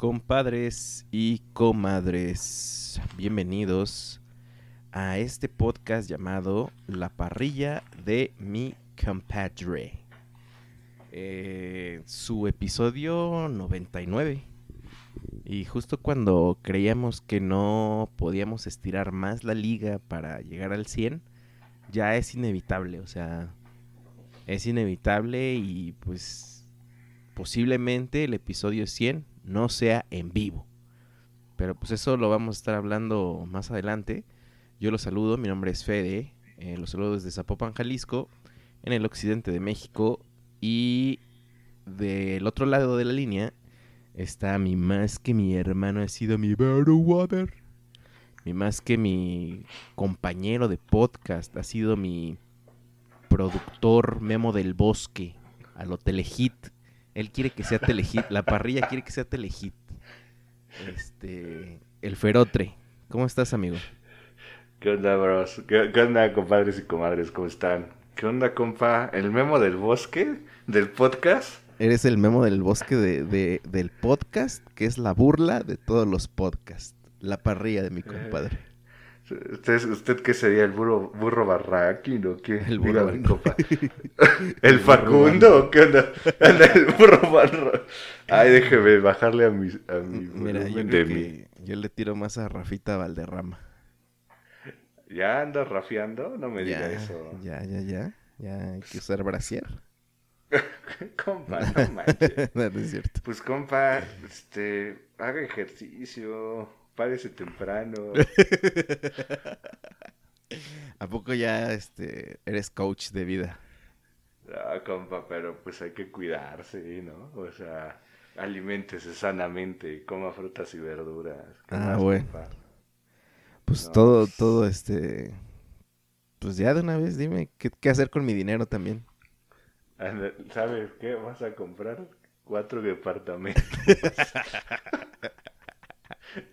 Compadres y comadres, bienvenidos a este podcast llamado La parrilla de mi compadre. Eh, su episodio 99. Y justo cuando creíamos que no podíamos estirar más la liga para llegar al 100, ya es inevitable, o sea, es inevitable y pues posiblemente el episodio 100 no sea en vivo. Pero pues eso lo vamos a estar hablando más adelante. Yo los saludo, mi nombre es Fede, eh, los saludo desde Zapopan, Jalisco, en el occidente de México. Y del otro lado de la línea está mi más que mi hermano, ha sido mi water. Mi más que mi compañero de podcast, ha sido mi productor Memo del Bosque, a lo Telehit. Él quiere que sea Telehit, la parrilla quiere que sea Telehit. Este, el Ferotre. ¿Cómo estás, amigo? ¿Qué onda, bros? ¿Qué, qué onda, compadres y comadres? ¿Cómo están? ¿Qué onda, compa? ¿El memo del bosque? ¿Del podcast? Eres el memo del bosque de, de- del podcast, que es la burla de todos los podcasts. La parrilla de mi compadre. ¿Usted, usted qué sería? ¿El burro, burro barraquín o qué? El burro compa. ¿El Facundo o qué onda? Anda el burro barra. Ay, déjeme bajarle a mi, a mi Mira, yo de que yo le tiro más a Rafita Valderrama. ¿Ya anda rafiando? No me diga Ya, eso. ya, ya, ya. Ya hay que usar brasier. compa, no manches. no, no es cierto. Pues compa, este, haga ejercicio, párese temprano. ¿A poco ya este eres coach de vida? Ah, compa, pero pues hay que cuidarse, ¿no? O sea, aliméntese sanamente, coma frutas y verduras. ¿Qué Ah, bueno. compa? Pues No, todo, pues- todo este. Pues ya de una vez dime qué, qué hacer con mi dinero también. ¿Sabes qué? Vas a comprar cuatro departamentos.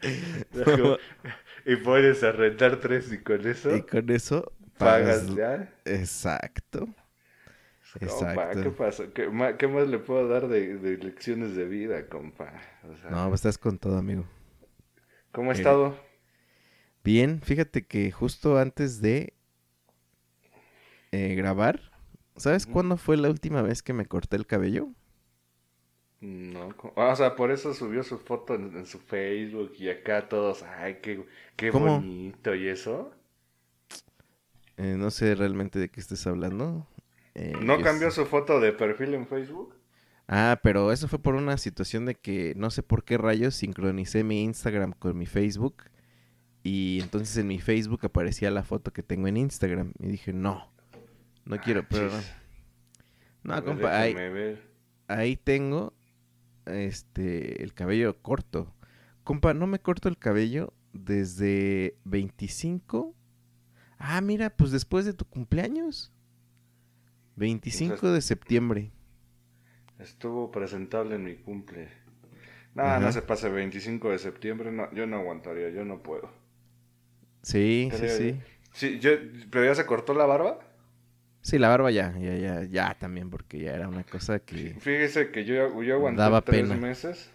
y puedes a rentar tres y con eso Y con eso pagas pagas. ya. Exacto. Compa, Exacto. ¿qué pasó? ¿Qué, ma- qué más le puedo dar de, de lecciones de vida, compa? O sea, No, pues estás con todo, amigo. ¿Cómo ha eh, estado? Bien, fíjate que justo antes de eh, grabar, ¿sabes cuándo fue la última vez que me corté el cabello? No, ah, o sea, por eso subió su foto en, en su Facebook y acá todos, ay, qué, qué ¿Cómo? bonito y eso. Eh, no sé realmente de qué estés hablando. Eh, ¿No cambió sé- su foto de perfil en Facebook? Ah, pero eso fue por una situación de que no sé por qué rayos sincronicé mi Instagram con mi Facebook. Y entonces en mi Facebook aparecía la foto que tengo en Instagram. Y dije, no, no quiero, pero no. No, compa, ahí, ahí tengo este el cabello corto. Compa, no me corto el cabello desde 25. Ah, mira, pues después de tu cumpleaños. 25 de septiembre. Estuvo presentable en mi cumple. No, Ajá. no se pase 25 de septiembre, no, yo no aguantaría, yo no puedo. Sí, sí, sí. Sí, yo, pero ya se cortó la barba. Sí, la barba ya, ya, ya, ya también, porque ya era una cosa que... Fíjese que yo, yo aguanté Daba tres pena. meses.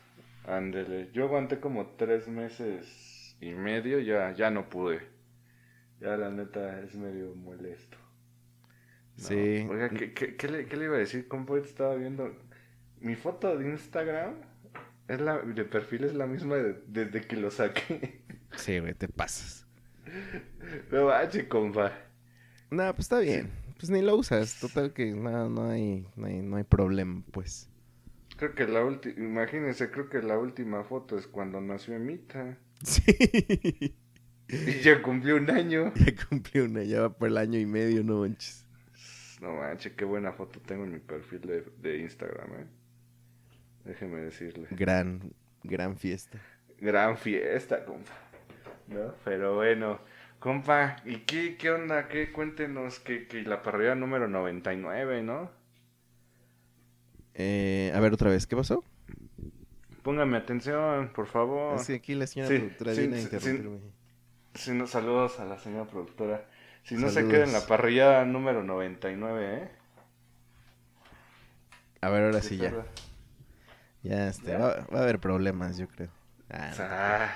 Ándele, yo aguanté como tres meses y medio, ya, ya no pude. Ya la neta es medio molesto. No, Sí. Oiga, ¿qué, qué, qué le, qué le iba a decir? Ahorita estaba viendo. Mi foto de Instagram es la, de perfil es la misma de- desde que lo saqué. Sí, güey, te pasas. No manches, compa. No, pues está bien. Pues ni lo usas. Total que no, no, hay, no, hay, no hay problema, pues. Creo que la última, imagínense, creo que la última foto es cuando nació Emita. Sí. Y ya cumplió un año. Ya cumplió una, ya va por el año y medio, no manches. No manches, qué buena foto tengo en mi perfil de, de Instagram, eh. Déjeme decirle. Gran, gran fiesta. Gran fiesta, compa. ¿No? Pero bueno, compa, ¿y qué, qué onda? ¿Qué? Cuéntenos que, que la parrilla número 99, ¿no? Eh, a ver otra vez, ¿qué pasó? Póngame atención, por favor. Es que aquí la señora Sí, productora sí, viene a sí, interrumpirme. Si no, saludos a la señora productora. Si no se Saludos. queda en la parrilla número 99, ¿eh? A ver, ahora sí, ya. Ya, este, ¿Ya? Va, va a haber problemas, yo creo. Ah,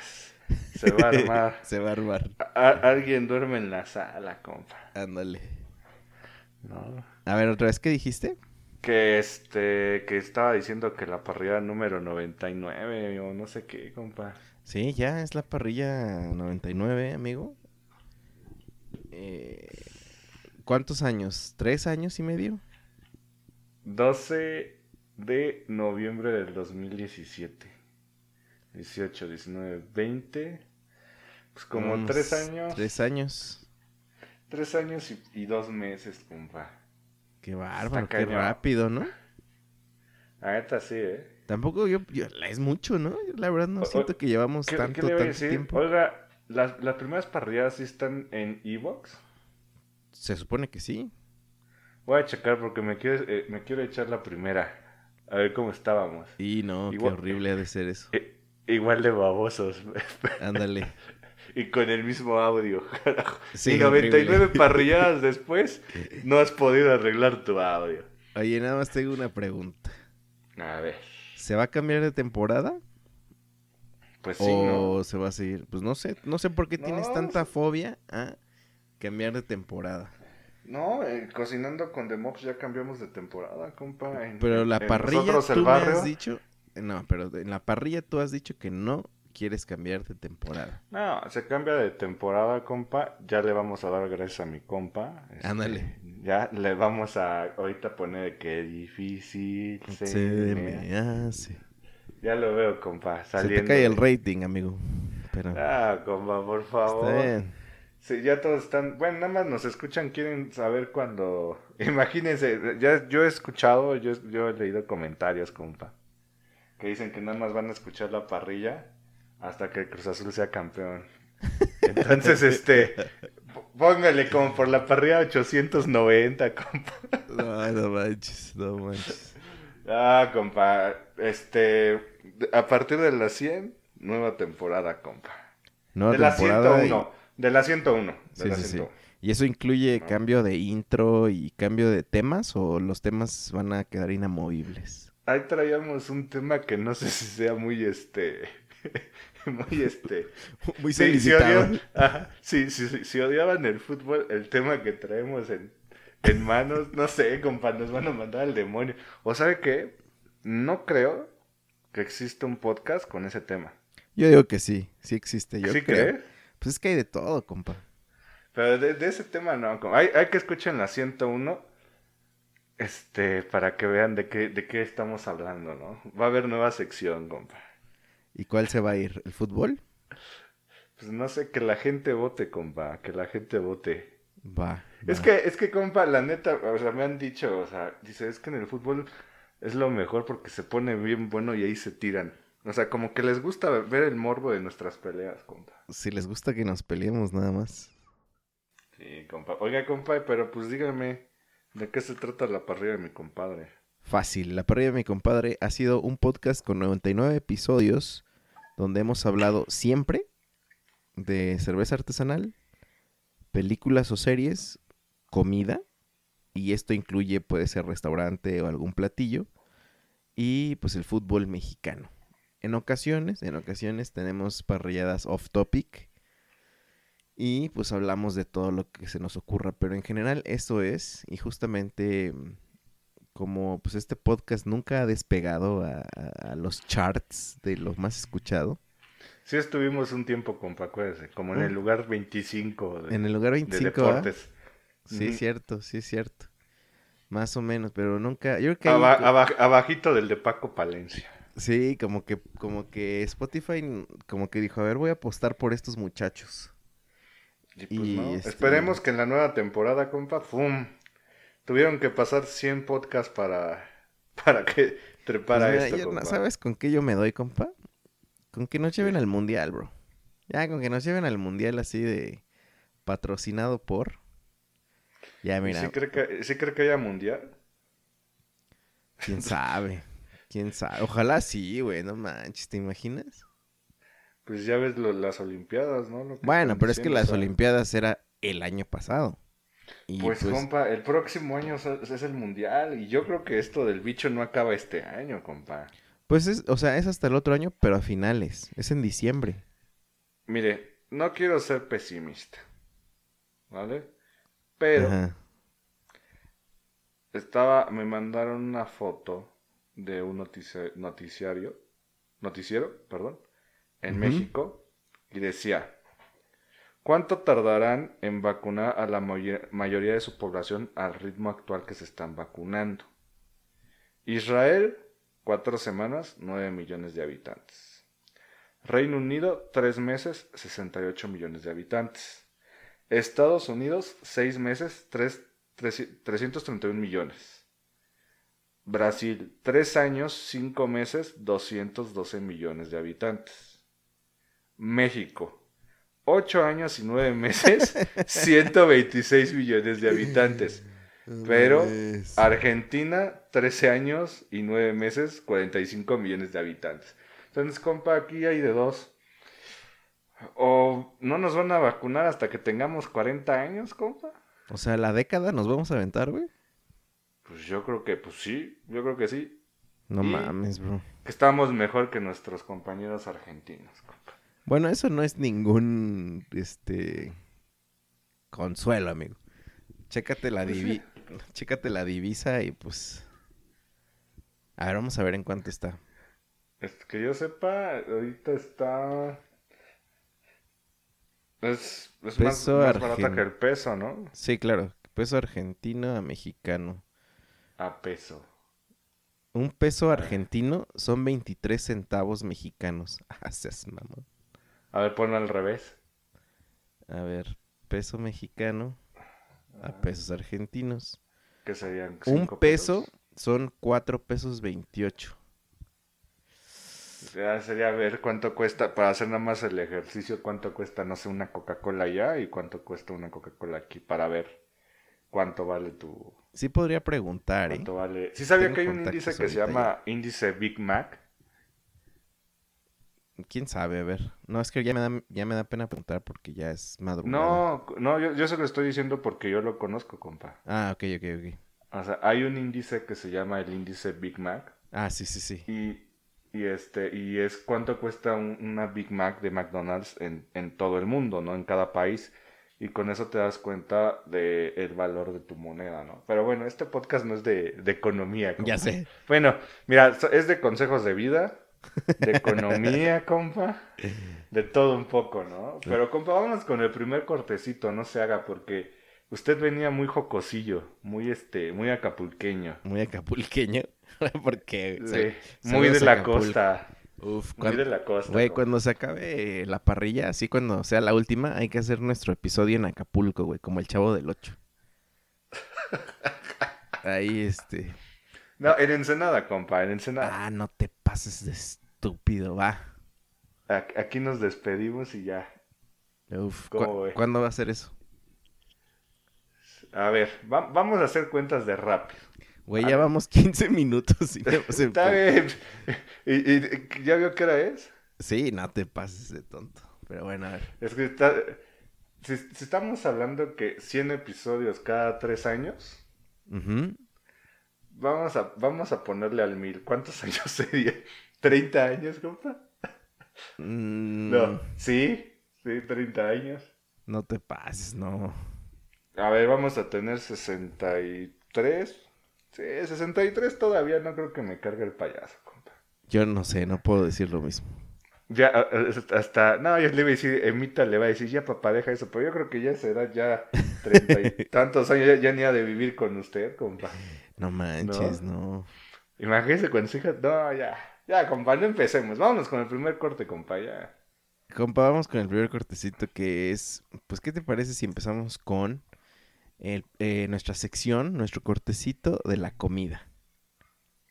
Se va a armar. Se va a armar. A- alguien duerme en la sala, compa. Ándale. ¿No? A ver, otra vez, ¿qué dijiste? Que este, que estaba diciendo que la parrilla número 99 o no sé qué, compa. Sí, ya es la parrilla 99, amigo. Eh, ¿Cuántos años? ¿Tres años y medio? 12 de noviembre del 2017. 18, 19, 20. Pues como Unos tres años. Tres años. Tres años y, y dos meses, compa. Qué bárbaro, qué rápido, ¿no? Neta sí, ¿eh? Tampoco yo, yo- es mucho, ¿no? Yo la verdad no O- siento que llevamos ¿Qué, tanto, qué le voy a tanto decir? tiempo. Oiga, las, las primeras parrilladas sí están en Evox. Se supone que sí. Voy a checar porque me quiero, eh, me quiero echar la primera. A ver cómo estábamos. Y no, Igual- qué horrible ha de ser eso. Eh, igual de babosos. Ándale. y con el mismo audio. carajo. Sí, y 99 horrible. parrilladas después, no has podido arreglar tu audio. Oye, nada más tengo una pregunta. A ver. ¿Se va a cambiar de temporada? Pues sí, ¿O ¿no? se va a seguir? Pues no sé, no sé por qué tienes tanta fobia a cambiar de temporada. No, eh, cocinando con The Mops ya cambiamos de temporada, compa. En- Pero la en parrilla, tú me has dicho... No, pero en la parrilla tú has dicho que no quieres cambiar de temporada. No, se cambia de temporada, compa. Ya le vamos a dar gracias a mi compa. Este, Ándale. Ya le vamos a ahorita poner que difícil se, Se me hace. Ya lo veo, compa, Se saliendo. te cae el rating, amigo. Pero Ah, compa, por favor. está bien. Sí, ya todos están. Bueno, nada más nos escuchan, quieren saber cuando. Imagínense, ya yo he escuchado, yo, yo he leído comentarios, compa, que dicen que nada más van a escuchar la parrilla hasta que el Cruz Azul sea campeón. Entonces, este. Póngale como por la parrilla 890, compa. No, no manches, no manches. Ah, compa, este. A partir de la 100, nueva temporada, compa. Nueva de la temporada y- 101. De la 101. De Sí, la sí, sí. 101. ¿Y eso incluye No. cambio de intro y cambio de temas o los temas van a quedar inamovibles? Ahí traíamos un tema que no sé si sea muy este. muy este. Muy Sí, si, odiaban, ajá, sí, sí, sí, si odiaban el fútbol, el tema que traemos en, en manos, no sé, compa, nos van a mandar al demonio. O sabe qué, no creo que exista un podcast con ese tema. Yo digo que sí, sí existe. Yo ¿Sí creo. crees? Pues es que hay de todo, compa. Pero de, de ese tema no, compa. Hay, hay que escuchar la 101 este, para que vean de qué, de qué estamos hablando, ¿no? Va a haber nueva sección, compa. ¿Y cuál se va a ir? ¿El fútbol? Pues no sé, que la gente vote, compa, que la gente vote. Va. Es va. que, es que, compa, la neta, o sea, me han dicho, o sea, dice, es que en el fútbol es lo mejor porque se pone bien bueno y ahí se tiran. O sea, como que les gusta ver el morbo de nuestras peleas, compa. Si les gusta que nos peleemos nada más. Sí, compa. Oiga, compa, pero pues dígame, ¿de qué se trata la parrilla de mi compadre? Fácil. La parrilla de mi compadre ha sido un podcast con 99 episodios donde hemos hablado siempre de cerveza artesanal, películas o series, comida, y esto incluye puede ser restaurante o algún platillo, y pues el fútbol mexicano. En ocasiones, en ocasiones tenemos parrilladas off topic y pues hablamos de todo lo que se nos ocurra, pero en general eso es y justamente mm, como pues este podcast nunca ha despegado a, a- a los charts de lo más escuchado. Sí estuvimos un tiempo, compa, acuérdese, como en el Mm. lugar 25 de, En el lugar de 25, ¿ah? deportes. Sí, es cierto, sí, es cierto. Más o menos, pero nunca... Yo creo que... Aba- abajito del de Paco Palencia. Sí, como que, como que Spotify, como que dijo, a ver, voy a apostar por estos muchachos. Y pues Y, no, este- esperemos que en la nueva temporada, compa, ¡fum! Tuvieron que pasar 100 podcasts para, para que trepara Pues mira, esto, yo no- compa. ¿Sabes con qué yo me doy, compa? Con que nos lleven al mundial, bro. Ya, con que nos lleven al mundial así de patrocinado por. Ya, ¿Y mira, ¿Sí cree, que, ¿Sí cree que haya mundial? quién sabe. Quién sabe. Ojalá sí, güey, no manches, ¿te imaginas? Pues ya ves lo- las Olimpiadas, ¿no? Lo que Bueno, pero es que las Olimpiadas era el año pasado. Y Pues, pues, compa, el próximo año es es el mundial. Y yo creo que esto del bicho no acaba este año, compa. pues es, o sea, es hasta el otro año, pero a finales. Es en diciembre. Mire, no quiero ser pesimista. ¿Vale? Pero Ajá. estaba, me mandaron una foto de un notici- noticiario, noticiero, perdón, en. México y decía, ¿cuánto tardarán en vacunar a la mayo- mayoría de su población al ritmo actual que se están vacunando? Israel, cuatro semanas, nueve millones de habitantes. Reino Unido, tres meses, 68 millones de habitantes. Estados Unidos, seis meses, tres- treci- 331 millones. Brasil, tres años, cinco meses, 212 millones de habitantes. México, ocho años y nueve meses, 126 millones de habitantes. Pero Pues, Argentina, 13 años y 9 meses, 45 millones de habitantes. Entonces, compa, aquí hay de dos. O no nos van a vacunar hasta que tengamos 40 años, compa. O sea, la década nos vamos a aventar, güey. Pues yo creo que, pues sí, yo creo que sí. No Y- mames, bro. Que estamos mejor que nuestros compañeros argentinos. Bueno, eso no es ningún, este, consuelo, amigo. Chécate la divi chécate la divisa y pues, a ver, vamos a ver en cuánto está. Es que yo sepa, ahorita está... Es, es más, Peso más barata que el peso, ¿no? Sí, claro, peso argentino a mexicano. A peso. Un peso argentino son 23 centavos mexicanos. Ah, seas mamón. A ver, ponlo al revés. A ver, peso mexicano a pesos argentinos. Que serían Un peso pesos. son 4 pesos 28. Ya sería ver cuánto cuesta, para hacer nada más el ejercicio, cuánto cuesta, no sé, una Coca-Cola allá y cuánto cuesta una Coca-Cola aquí, para ver cuánto vale tu... Sí podría preguntar, ¿eh? Cuánto vale... Sí sabía Tengo que hay un índice que se llama índice Big Mac. ¿Quién sabe? A ver. No, es que ya me da, ya me da pena preguntar porque ya es madrugada. No, no, yo, yo se lo estoy diciendo porque yo lo conozco, compa. Ah, ok, ok, ok. O sea, hay un índice que se llama el índice Big Mac Ah, sí, sí, sí. y, y este y es cuánto cuesta un- una Big Mac de McDonald's en, en todo el mundo, ¿no? En cada país. Y con eso te das cuenta del el valor de tu moneda, ¿no? Pero bueno, este podcast no es de, de economía. Ya compa. sé. Bueno, mira, es de consejos de vida, de economía, compa, de todo un poco, ¿no? Pero, compa, vámonos con el primer cortecito, no se haga, porque usted venía muy jocosillo, muy, este, muy acapulqueño. Muy acapulqueño. porque Sí, muy de la Acapulco. costa, Uf, muy cuan- de la costa. Güey, compa. cuando se acabe la parrilla, así cuando sea la última, hay que hacer nuestro episodio en Acapulco, güey, como el chavo del 8. Ahí, este. No, en Ensenada, compa, en Ensenada. Ah, no te pases de estúpido, va. Aquí nos despedimos y ya. Uf, ¿Cómo ¿cu- ve? ¿cuándo va a ser eso? A ver, va- vamos a hacer cuentas de rápido. Güey, ya vamos 15 minutos y Está bien. ¿Y, y- ya vio qué hora es? Sí, no te pases de tonto. Pero bueno, a ver. Es que está... Si, si estamos hablando que 100 episodios cada 3 años, Ujú. Vamos a, vamos a ponerle al mil. ¿Cuántos años sería? ¿30 años, compa? Mm, No. ¿Sí? Sí, 30 años. no te pases, no. A ver, vamos a tener 63. Sí, 63 todavía no creo que me cargue el payaso, compa. Yo no sé, no puedo decir lo mismo. Ya, hasta, no, yo le iba a decir, Emita le va a decir, ya papá, deja eso, pero yo creo que ya será ya treinta y tantos años, ya, ya ni ha de vivir con usted, compa. No manches, no. Imagínese con su hija, no, ya, ya, compa, no empecemos, vámonos con el primer corte, compa, ya. compa, vamos con el primer cortecito que es, pues, ¿qué te parece si empezamos con el- eh, nuestra sección, nuestro cortecito de la comida?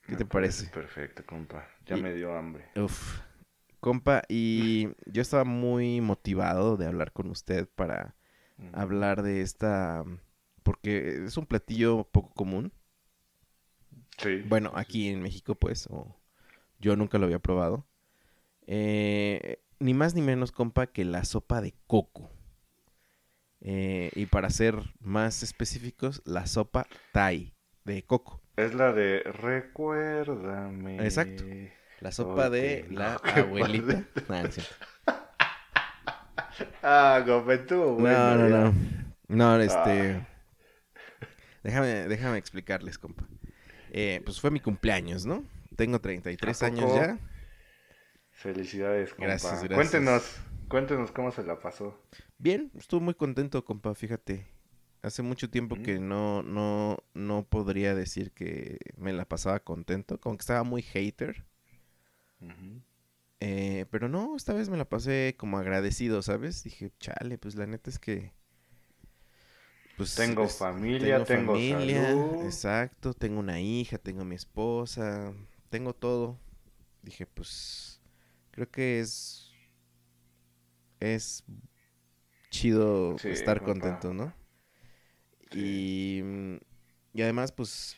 ¿Qué Me te parece? Perfecto, compa. Ya Y- me dio hambre. Uf, compa, y yo estaba muy motivado de hablar con usted para hablar de esta, porque es un platillo poco común. Sí. Bueno, aquí en México, pues, o yo nunca lo había probado. Eh, ni más ni menos, compa, que la sopa de coco. Eh, y para ser más específicos, la sopa Thai de coco. Es la de recuérdame. Exacto. La sopa de la no, abuelita. Nah, no cierto. Ah, compa, estuvo bueno. no, no, no. No, este. Ah. Déjame, déjame explicarles, compa. Eh, pues fue mi cumpleaños, ¿no? Tengo 33 ¿A años ya. Felicidades, compa. Gracias, gracias. Cuéntenos, cuéntenos cómo se la pasó. Bien, estuve muy contento, compa, fíjate. Hace mucho tiempo que no, no, no podría decir que me la pasaba contento, como que estaba muy hater. Eh, pero no, esta vez me la pasé como agradecido, ¿sabes? Dije, chale, pues la neta es que... Pues, Tengo es- familia, tengo familia, salud. exacto, tengo una hija, tengo mi esposa, tengo todo. Dije, pues, creo que es... Es chido Sí, estar compa. contento, ¿no? Y, y además, pues,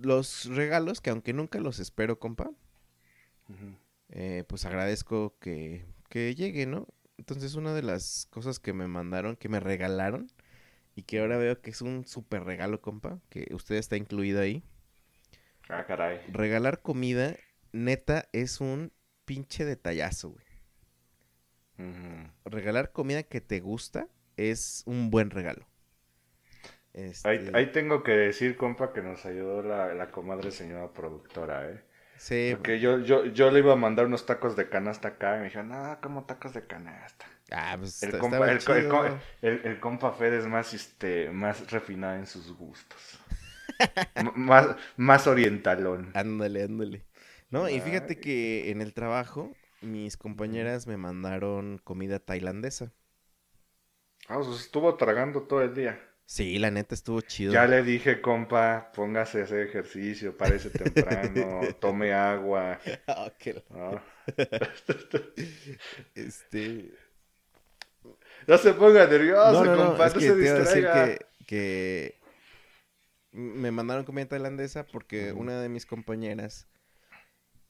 los regalos, que aunque nunca los espero, compa, Eh, pues agradezco que, que llegue, ¿no? Entonces, una de las cosas que me mandaron, que me regalaron, y que ahora veo que es un súper regalo, compa, que usted está incluido ahí. Ah, caray. Regalar comida, neta, es un pinche detallazo, güey. Regalar comida que te gusta es un buen regalo. Ahí, Este, ahí tengo que decir, compa, que nos ayudó la, la comadre señora productora, ¿eh? Sí, Porque yo, yo, yo le iba a mandar unos tacos de canasta acá y me dijeron, no, como tacos de canasta. ah, pues El está- compa, el, el compa Fed es más, este, más refinado en sus gustos. Más, más orientalón. Ándale, ándale. No, y fíjate que en el trabajo mis compañeras me mandaron comida tailandesa. Ah, pues estuvo tragando todo el día. Sí, la neta estuvo chido. Ya le dije, compa, póngase a hacer ejercicio, parece temprano, tome agua. Ah, qué ¿no? Este... No se ponga nervioso, No, no, no, compa, es no que se te iba a decir distraiga. que, que me mandaron comida tailandesa porque una de mis compañeras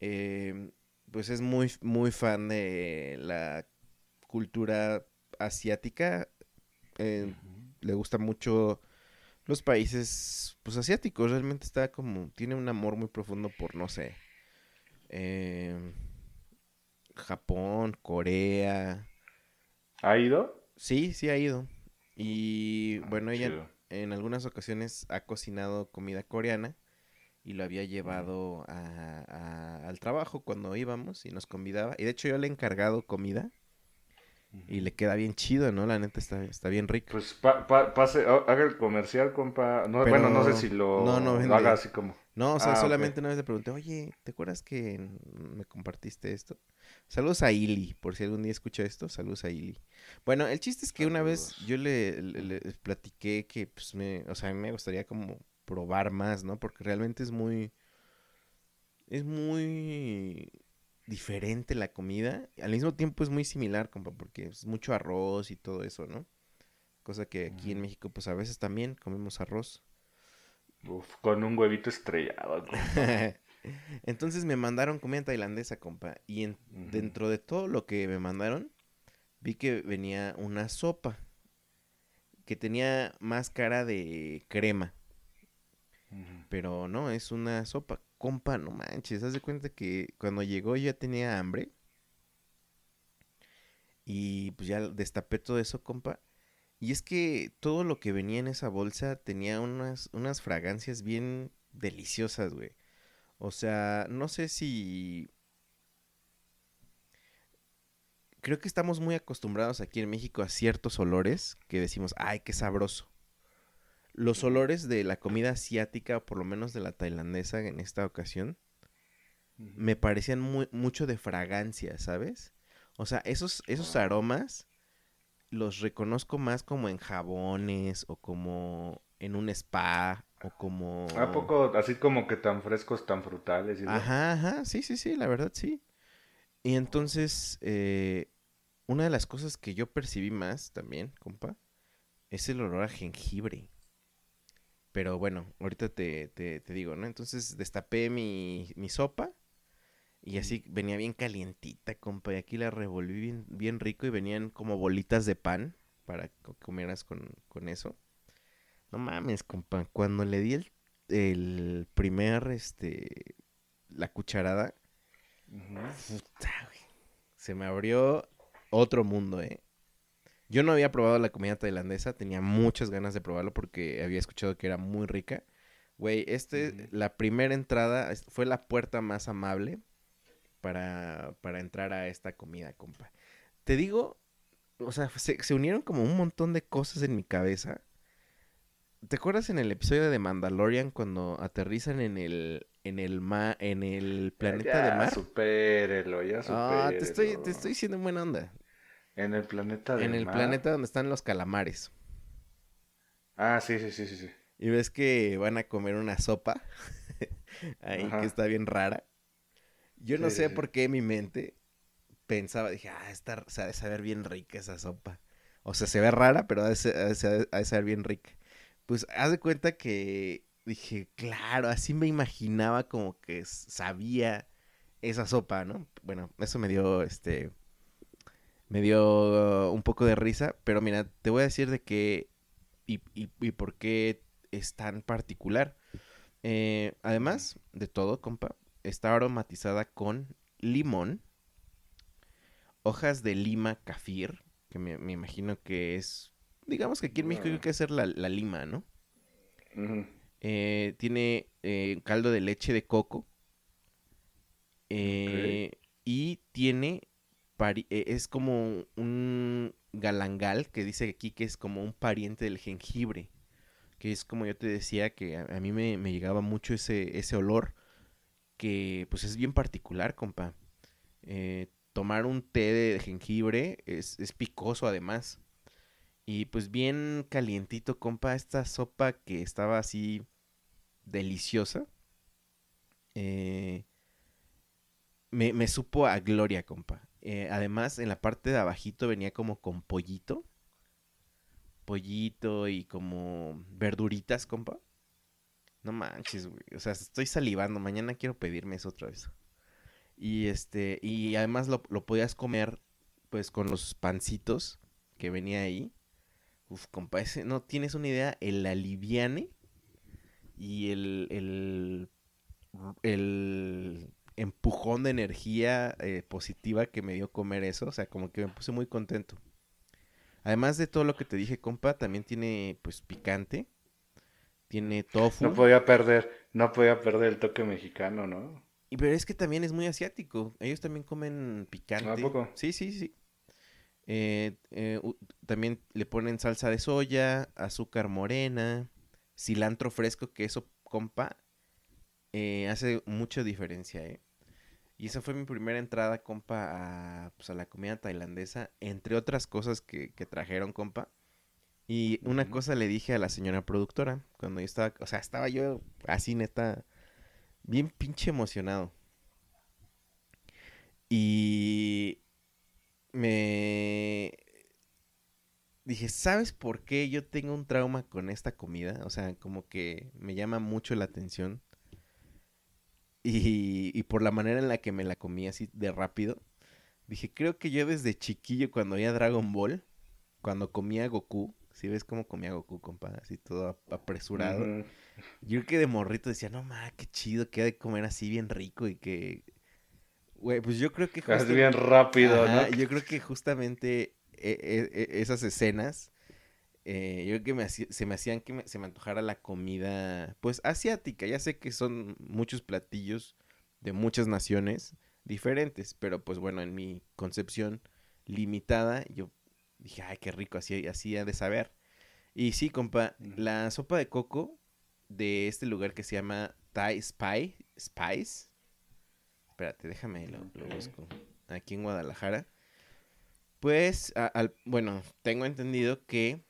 eh, pues es muy, muy fan de la cultura asiática. eh, le gusta mucho los países pues asiáticos. Realmente está como, tiene un amor muy profundo por, no sé, eh, Japón, Corea. ¿Ha ido? Sí, sí ha ido. Y Ah, bueno, ella chido. en algunas ocasiones ha cocinado comida coreana y lo había llevado a- a- al trabajo cuando íbamos y nos convidaba. Y de hecho yo le he encargado comida y le queda bien chido, ¿no? La neta está, está bien rico. Pues pa- pa- pase, ha- haga el comercial, compa. No, bueno, no sé si lo, no, no lo vende. haga así como. No, o sea, Ah, solamente una vez le pregunté, oye, ¿te acuerdas que me compartiste esto? Saludos a Ili, por si algún día escucha esto, saludos a Ili. Bueno, el chiste es que una vez yo le, le- le platiqué que, pues, me, o sea, a mí me gustaría como probar más, ¿no? Porque realmente es muy, es muy diferente la comida. Al mismo tiempo es muy similar, compa, porque es mucho arroz y todo eso, ¿no? Cosa que aquí en. México, pues, a veces también comemos arroz. Uf, con un huevito estrellado. compa. Entonces me mandaron comida tailandesa, compa. Y en- dentro de todo lo que me mandaron, vi que venía una sopa que tenía más cara de crema. Pero no, es una sopa. Compa, no manches, haz de cuenta que cuando llegó yo ya tenía hambre. Y pues ya destapé todo eso, compa. Y es que todo lo que venía en esa bolsa tenía unas, unas fragancias bien deliciosas, güey. O sea, no sé si... Creo que estamos muy acostumbrados aquí en México a ciertos olores que decimos, ay, qué sabroso. Los olores de la comida asiática, o por lo menos de la tailandesa en esta ocasión, me parecían muy, mucho de fragancia, ¿sabes? O sea, esos, esos aromas los reconozco más como en jabones o como en un spa o como... ¿A poco así como que tan frescos, tan frutales? Y? Ajá, ajá, sí, sí, sí, la verdad sí. Y entonces, eh, una de las cosas que yo percibí más también, compa, es el olor a jengibre. Pero bueno, ahorita te, te, te digo, ¿no? Entonces destapé mi, mi sopa y así venía bien calientita, compa. Y aquí la revolví bien, bien rico y venían como bolitas de pan para que comieras con, con eso. No mames, compa. Cuando le di el, el primer, este, la cucharada, Ujú. puta, güey, se me abrió otro mundo, ¿eh? Yo no había probado la comida tailandesa, tenía muchas ganas de probarlo porque había escuchado que era muy rica. Güey, este, la primera entrada fue la puerta más amable para, para entrar a esta comida, compa. Te digo, o sea, se, se unieron como un montón de cosas en mi cabeza. ¿Te acuerdas en el episodio de Mandalorian cuando aterrizan en el, en el, ma- en el planeta de Ya, mar? supérelo, ya Ah, te estoy, supérelo. te estoy diciendo en buena onda. En el planeta de En el mar. planeta donde están los calamares. Ah, sí, sí, sí, sí, sí. Y ves que van a comer una sopa. Ahí Ajá. que está bien rara. Yo no sé sí, por qué mi mente pensaba, dije, ah, está, se ha de saber bien rica esa sopa. O sea, se ve rara, pero ha de, ha de saber bien rica. Pues haz de cuenta que dije, claro, así me imaginaba como que sabía esa sopa, ¿no? Bueno, eso me dio, este, me dio uh, un poco de risa, pero mira, te voy a decir de qué y, y- y por qué es tan particular. Eh, además de todo, compa, está aromatizada con limón, hojas de lima cafir, que me, me imagino que es, digamos que aquí en México hay que hacer la, la lima, ¿no? Eh, tiene eh, caldo de leche de coco. eh, Y tiene. Eh, es como un galangal que dice aquí que es como un pariente del jengibre. Que es como yo te decía, que a, a mí me, me llegaba mucho ese, ese olor. Que pues es bien particular, compa. Eh, tomar un té de jengibre es, es picoso además. Y pues bien calientito, compa, esta sopa que estaba así deliciosa. eh, me, me supo a gloria, compa. Eh, además, en la parte de abajito venía como con pollito. Pollito y como verduritas, compa. No manches, güey. O sea, estoy salivando. Mañana quiero pedirme eso otra vez. Y este, y además lo, lo podías comer pues con los pancitos que venía ahí. Uf, compa, ese, no tienes una idea, el aliviane y el, el, el empujón de energía eh, positiva que me dio comer eso, o sea, como que me puse muy contento. Además de todo lo que te dije, compa, también tiene pues picante, tiene tofu, No podía perder, no podía perder el toque mexicano, ¿no? y pero es que también es muy asiático, ellos también comen picante. poco? Sí, sí, sí. Eh, eh, también le ponen salsa de soya, azúcar morena, cilantro fresco, que eso, compa, eh, hace mucha diferencia, ¿eh? Y esa fue mi primera entrada, compa, a, pues, a la comida tailandesa, entre otras cosas que, que trajeron, compa. Y una cosa le dije a la señora productora, cuando yo estaba, o sea, estaba yo así neta, bien pinche emocionado. Y me dije, ¿sabes por qué yo tengo un trauma con esta comida? O sea, como que me llama mucho la atención. Y, y por la manera en la que me la comí así de rápido. Dije, creo que yo desde chiquillo cuando veía Dragon Ball, cuando comía Goku, si ves cómo comía Goku, compa, así todo ap- apresurado. Yo creo que de morrito decía, no ma, qué chido que ha de comer así bien rico y que... Güey, pues yo creo que... Es justo- bien rápido, Ajá, ¿no? Yo creo que justamente e- e- e- esas escenas, eh, yo creo que me hacía- se me hacían que me- se me antojara la comida, pues asiática. Ya sé que son muchos platillos de muchas naciones diferentes, pero pues bueno, en mi concepción limitada, yo dije, ay, qué rico, así, así ha de saber. Y sí, compa, la sopa de coco de este lugar que se llama Thai Spy, Spice. Espérate, déjame, lo, lo busco. Aquí en Guadalajara. Pues, a- al- bueno, tengo entendido que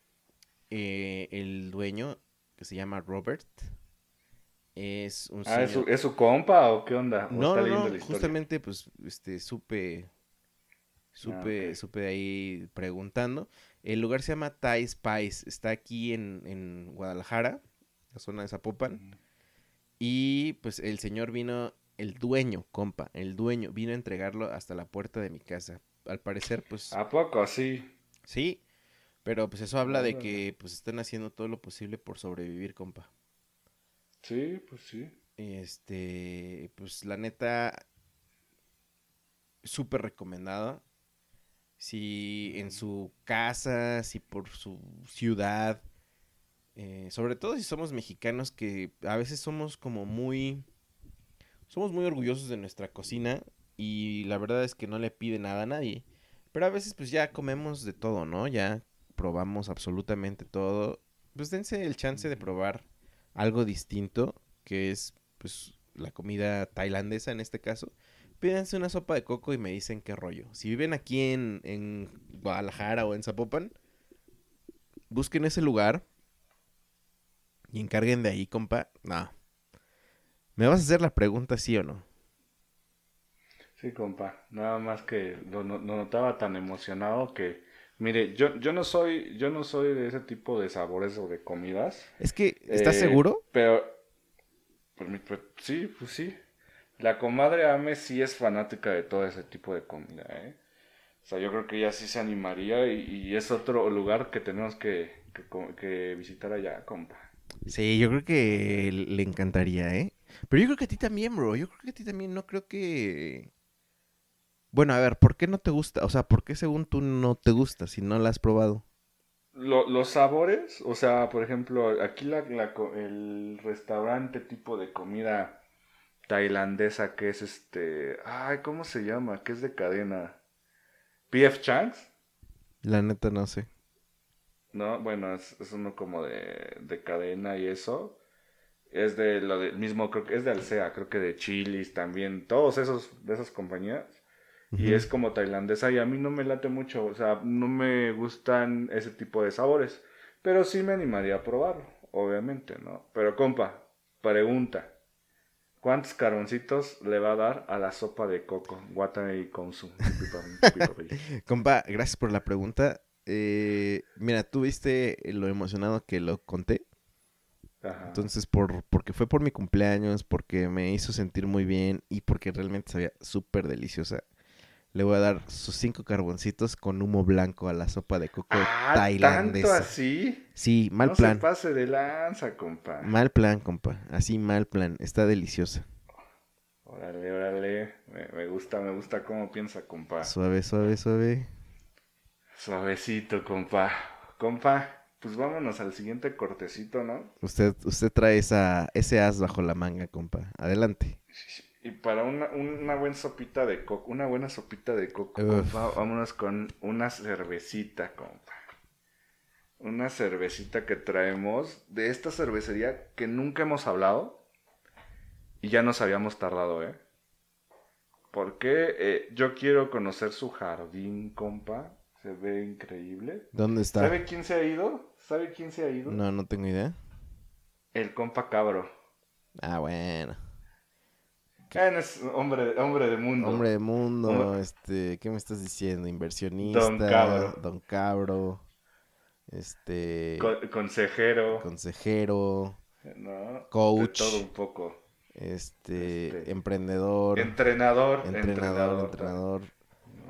eh, el dueño, que se llama Robert, es un Ah, ¿es su. ¿es su compa o qué onda? ¿O No, está no, justamente, pues, este, supe, supe, Ah, supe ahí preguntando. El lugar se llama Thai Spice, está aquí en, en Guadalajara, la zona de Zapopan. Y pues el señor vino, el dueño, compa, el dueño, vino a entregarlo hasta la puerta de mi casa. Al parecer, pues ¿A poco? Sí. sí, pero pues eso habla de que pues están haciendo todo lo posible por sobrevivir, compa. Sí, pues sí. Este, pues la neta, súper recomendado. Si en su casa, si por su ciudad, eh, sobre todo si somos mexicanos que a veces somos como muy, somos muy orgullosos de nuestra cocina y la verdad es que no le pide nada a nadie. Pero a veces pues ya comemos de todo, ¿no? Ya probamos absolutamente todo. Pues dense el chance de probar algo distinto, que es pues la comida tailandesa en este caso. Pídanse una sopa de coco y me dicen qué rollo. Si viven aquí en, en Guadalajara o en Zapopan, busquen ese lugar y encarguen de ahí, compa. No. ¿Me vas a hacer la pregunta sí o no? Sí, compa. Nada más que lo, no- lo notaba tan emocionado que, mire, yo, yo no soy, yo no soy de ese tipo de sabores o de comidas. Es que, ¿estás Eh, seguro? Pero, pues, pues, sí, pues sí. La comadre Ame sí es fanática de todo ese tipo de comida, ¿eh? O sea, yo creo que ella sí se animaría y, y es otro lugar que tenemos que, que que visitar allá, compa. Sí, yo creo que le encantaría, ¿eh? Pero yo creo que a ti también, bro. Yo creo que a ti también. No creo que... Bueno, a ver, ¿por qué no te gusta? O sea, ¿por qué según tú no te gusta si no la has probado? Lo- los sabores, o sea, por ejemplo, aquí la, el restaurante tipo de comida tailandesa que es este, ay, ¿cómo se llama? Que es de cadena. PF Chang's, La neta no sé. ¿no? Bueno, es, es uno como de, de cadena y eso. Es de lo del mismo, creo que es de Alsea, creo que de Chili's también, todos esos, de esas compañías. Y es como tailandesa y a mí no me late mucho, o sea, no me gustan ese tipo de sabores, pero sí me animaría a probarlo, obviamente, ¿no? Pero compa, pregunta, ¿cuántos carboncitos le va a dar a la sopa de coco? Watanabe y Konsu. Compa, gracias por la pregunta. Eh, mira, tú viste lo emocionado que lo conté. Ajá. Entonces, por, porque fue por mi cumpleaños, porque me hizo sentir muy bien y porque realmente sabía súper deliciosa. Le voy a dar sus cinco carboncitos con humo blanco a la sopa de coco ah, ¿tanto tailandesa. así? Sí, mal no plan. se pase de lanza, compa. Mal plan, compa. Así mal plan. Está deliciosa. Órale, órale, me, me gusta, me gusta cómo piensa, compa. Suave, suave, suave. Suavecito, compa. Compa, pues vámonos al siguiente cortecito, ¿no? Usted, usted trae esa, ese as bajo la manga, compa. Adelante. Y para una, una buena sopita de coco, una buena sopita de coco, compa, vámonos con una cervecita, compa. Una cervecita que traemos de esta cervecería que nunca hemos hablado y ya nos habíamos tardado, ¿eh? Porque eh, yo quiero conocer su jardín, compa. Se ve increíble. ¿Dónde está? ¿Sabe quién se ha ido? ¿Sabe quién se ha ido? No, no tengo idea. El compa cabro. Ah, bueno. Es hombre, hombre de mundo. Hombre de mundo, Hombre- este, ¿qué me estás diciendo? Inversionista, Don Cabro. Don Cabro, este, Co- consejero. consejero, ¿no? coach. De todo un poco. este, Este, emprendedor, Entrenador. entrenador, entrenador,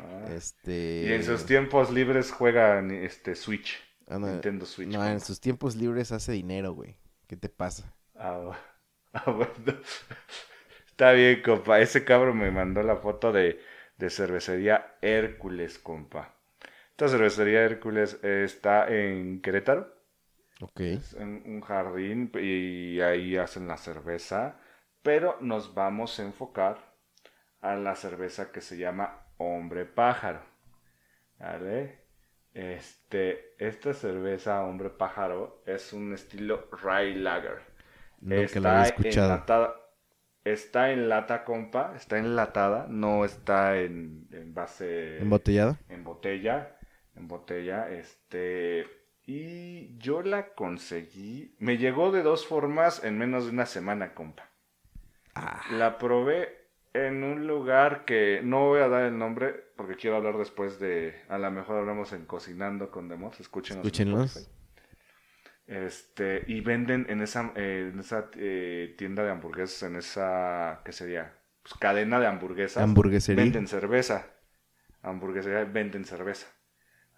Ah. este... Y en sus tiempos libres juegan este Switch. ah, no, Nintendo Switch. no, en sus tiempos libres hace dinero, güey. ¿Qué te pasa? Ah, ah, bueno. Está bien, compa. Ese cabrón me mandó la foto de, de cervecería Hércules, compa. Esta cervecería Hércules está en Querétaro. Ok. Es en un jardín y ahí hacen la cerveza. Pero nos vamos a enfocar a la cerveza que se llama Hombre Pájaro. ¿Vale? Este, esta cerveza Hombre Pájaro es un estilo Rye Lager. Nunca lo había escuchado. enlatada, Está en lata, compa. Está enlatada. No está en, en base. ¿Embotellada? En botella. En botella. Este. Y yo la conseguí. Me llegó de dos formas en menos de una semana, compa. Ah, La probé en un lugar que no voy a dar el nombre porque quiero hablar después de. A lo mejor hablamos en Cocinando con Demos. Escúchenos. en escúchenlos. Spotify. Este, y venden en esa, eh, en esa eh, tienda de hamburguesas, en esa, ¿qué sería? Pues cadena de hamburguesas. Hamburguesería. Venden cerveza. Hamburguesería, venden cerveza.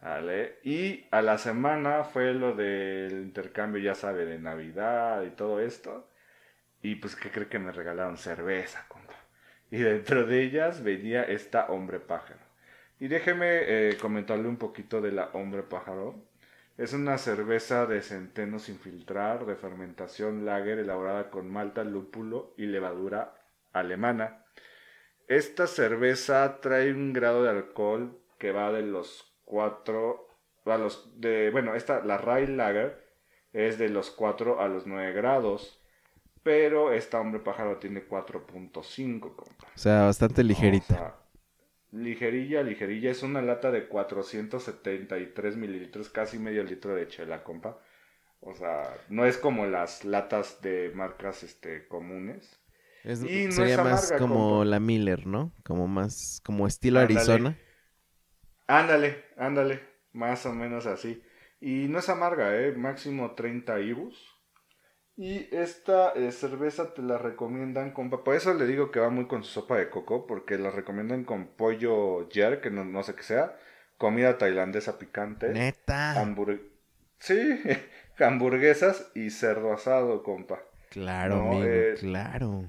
¿Vale? Y a la semana fue lo del intercambio, ya sabe, de Navidad y todo esto. Y pues, ¿qué cree que me regalaron? Cerveza, compa. Y dentro de ellas venía esta hombre pájaro. Y déjeme eh, comentarle un poquito de la hombre pájaro. Es una cerveza de centeno sin filtrar, de fermentación lager elaborada con malta, lúpulo y levadura alemana. Esta cerveza trae un grado de alcohol que va de los 4 a los de bueno, esta la Rye Lager es de los 4 a los 9 grados, pero esta hombre pájaro tiene 4.5, compa. O sea, bastante ligerita. O sea, ligerilla, ligerilla. Es una lata de 473 mililitros, casi medio litro de chela, compa. O sea, no es como las latas de marcas este, comunes. Es- y no sería es más como compa. la Miller, ¿no? Como más, como estilo Ándale. Arizona. Ándale, ándale. Más o menos así. Y no es amarga, ¿eh? Máximo 30 ibus. Y esta eh, cerveza te la recomiendan con... Por eso le digo que va muy con su sopa de coco, porque la recomiendan con pollo jer, que no, no sé qué sea, comida tailandesa picante, Neta. Sí, hamburguesas y cerdo asado, compa. Claro, No, amigo, eh, claro.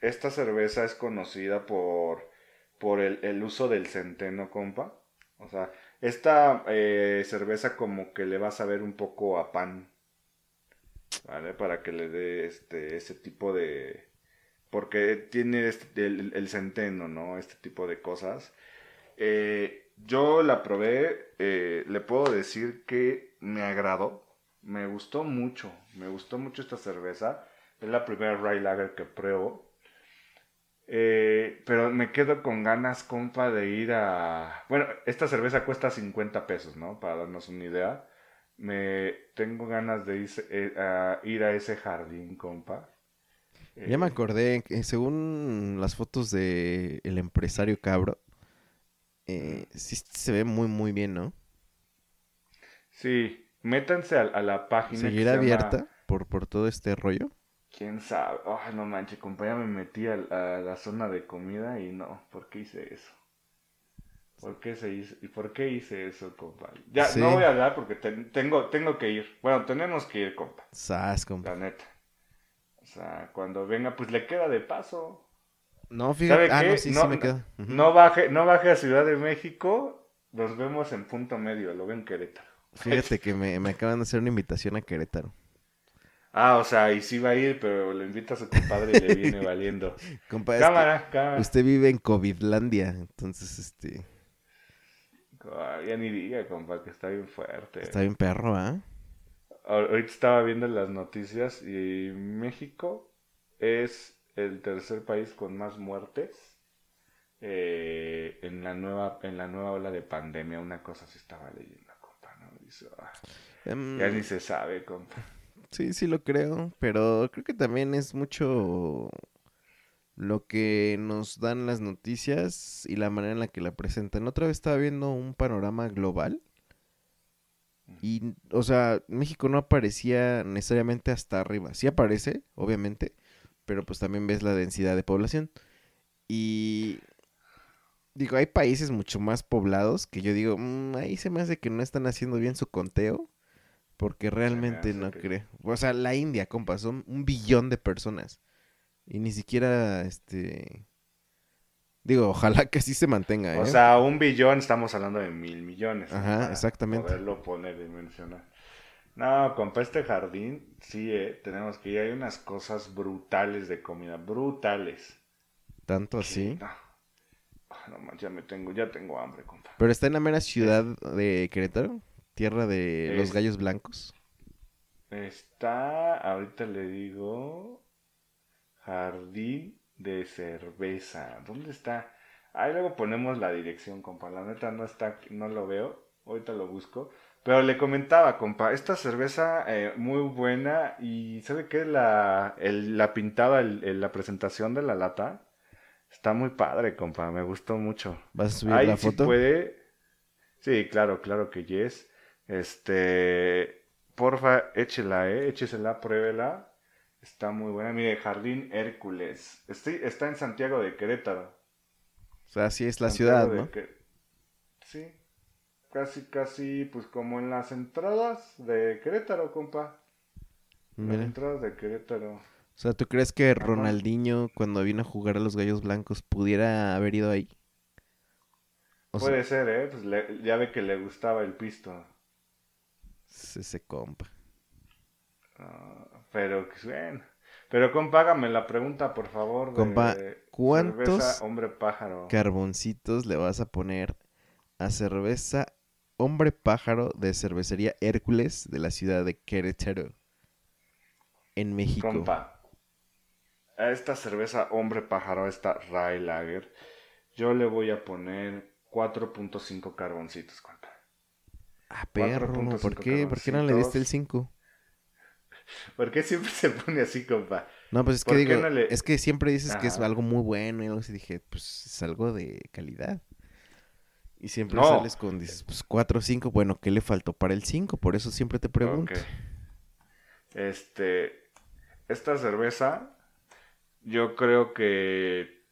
Esta cerveza es conocida por, por el, el uso del centeno, compa. O sea, esta eh, cerveza como que le va a saber un poco a pan. Para que le dé este, ese tipo de... Porque tiene este- el, el centeno, ¿no? Este tipo de cosas. Eh, yo la probé, eh, le puedo decir que me agradó. Me gustó mucho, me gustó mucho esta cerveza. Es la primera Rye Lager que pruebo. Eh, pero me quedo con ganas, compa, de ir a... Bueno, esta cerveza cuesta 50 pesos, ¿no? Para darnos una idea. Me tengo ganas de irse- eh, a ir a ese jardín, compa. Ya me Eh, acordé que según las fotos de el empresario cabro, eh, sí se ve muy muy bien, ¿no? Sí, métanse a, a la página. que ¿Seguirá llama- abierta por, por todo este rollo? ¿Quién sabe? Ay, no manches, compa, ya me metí a, a la zona de comida y no, ¿por qué hice eso? ¿Por qué se hizo? ¿Y por qué hice eso, compa? Ya, Sí. no voy a hablar porque ten- tengo, tengo que ir. Bueno, tenemos que ir, compa, Sas, compa. la neta. O sea, cuando venga, pues le queda de paso. No, fíjate. ¿Sabe Ah, no, sí, no, sí me queda. No baje, no baje a Ciudad de México, nos vemos en punto medio, lo veo en Querétaro. Fíjate que me, me acaban de hacer una invitación a Querétaro. Ah, o sea, y sí va a ir, pero lo invita a su compadre y le viene valiendo. Compa, es que cámara, cámara. usted vive en Covidlandia, entonces, este, Ya ni diga, compa, que está bien fuerte. está bien perro, ¿ah? Ahor- Ahorita estaba viendo las noticias y México es el tercer país con más muertes eh, en la nueva en la nueva ola de pandemia. Una cosa se estaba leyendo, compa, ¿no? Dice, ah, Em, ya ni se sabe, compa. Sí, sí lo creo, pero creo que también es mucho lo que nos dan las noticias y la manera en la que la presentan. Otra vez estaba viendo un panorama global y, o sea, México no aparecía necesariamente hasta arriba. Sí aparece, obviamente, pero pues también ves la densidad de población. Y digo, hay países mucho más poblados que yo digo, "Mm, ahí se me hace que no están haciendo bien su conteo. Porque realmente no que- creo. O sea, la India, compa, son un billón de personas. Y ni siquiera, este... Digo, ojalá que así se mantenga, ¿eh? O sea, un billón, estamos hablando de mil millones. Ajá, exactamente. Poderlo poner y mencionar. No, compa, este jardín, sí, eh, tenemos que ir. Hay unas cosas brutales de comida, brutales. Tanto así. No, Ah, no ya me tengo, ya tengo hambre, compa. Pero está en la mera ciudad de Querétaro, tierra de los gallos blancos. Está, ahorita le digo, Jardín de cerveza. ¿Dónde está? Ahí luego ponemos la dirección, compa. La neta no está, no lo veo. Ahorita lo busco. Pero le comentaba, compa, esta cerveza eh, muy buena y ¿sabe qué? La, el, la pintada, el, la presentación de la lata está muy padre, compa. Me gustó mucho. ¿Vas a subir la foto? Si puede. Sí, claro, claro que yes. Este, porfa, échela, eh, échesela, pruébela. Está muy buena. Mire, Jardín Hércules. Estoy, está en Santiago de Querétaro. O sea, sí es la ciudad, ¿no? Sí, casi, casi, pues como en las entradas de Querétaro, compa. Las entradas de Querétaro. O sea, ¿tú crees que Ronaldinho, cuando vino a jugar a los Gallos Blancos, pudiera haber ido ahí? Puede ser, ¿eh? Pues ya ve que le gustaba el pisto. ese compa. Ah, pero, bueno. Pero, compa, hágame la pregunta, por favor. Compa, ¿cuántos hombre pájaro? carboncitos le vas a poner a cerveza Hombre Pájaro de Cervecería Hércules de la ciudad de Querétaro, en México. Compa, a esta cerveza Hombre Pájaro, esta Rye Lager, yo le voy a poner 4.5 carboncitos, compa. Ah, perro, ¿por qué? ¿Por qué no le diste el 5? ¿Por qué siempre se pone así, compa? No, pues es que digo, es que siempre dices que es algo muy bueno y algo así dije, pues es algo de calidad. Y siempre sales con, dices, pues 4 o 5. Bueno, ¿qué le faltó para el 5? Por eso siempre te pregunto. Este. Esta cerveza, yo creo que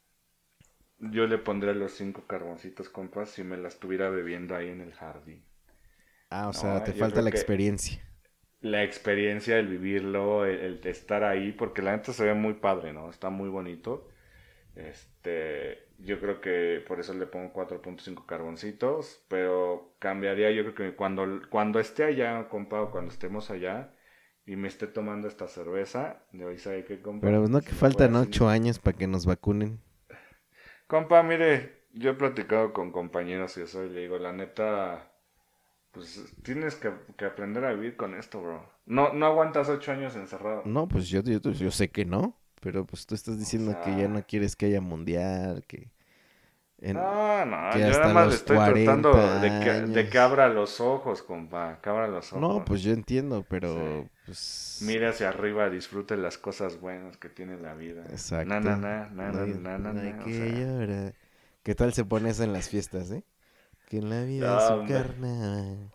yo le pondría los 5 carboncitos, compas, si me la estuviera bebiendo ahí en el jardín. Ah, o sea, te falta la experiencia. La experiencia, el vivirlo, el, el, estar ahí, porque la neta se ve muy padre, ¿no? Está muy bonito. Este, yo creo que por eso le pongo 4.5 carboncitos, pero cambiaría yo creo que cuando, cuando esté allá, compa, cuando estemos allá y me esté tomando esta cerveza, de hoy sabe que compa. Pero no que faltan 8 años para que nos vacunen. Compa, mire, yo he platicado con compañeros y eso y le digo, la neta, pues tienes que, aprender a vivir con esto, bro. No, no aguantas 8 años encerrado. No, pues yo, yo, yo sé que no. Pero pues tú estás diciendo que ya no quieres que haya mundial, que... no, no, yo nada más estoy tratando de que, de que, abra los ojos, compa, que abra los ojos. No, pues yo entiendo, pero pues... Mire hacia arriba, disfrute las cosas buenas que tiene la vida. Exacto. Na, na, na, na, na, na, na, que ¿Qué tal se pone eso en las fiestas, eh? Que en la vida es un carnaval,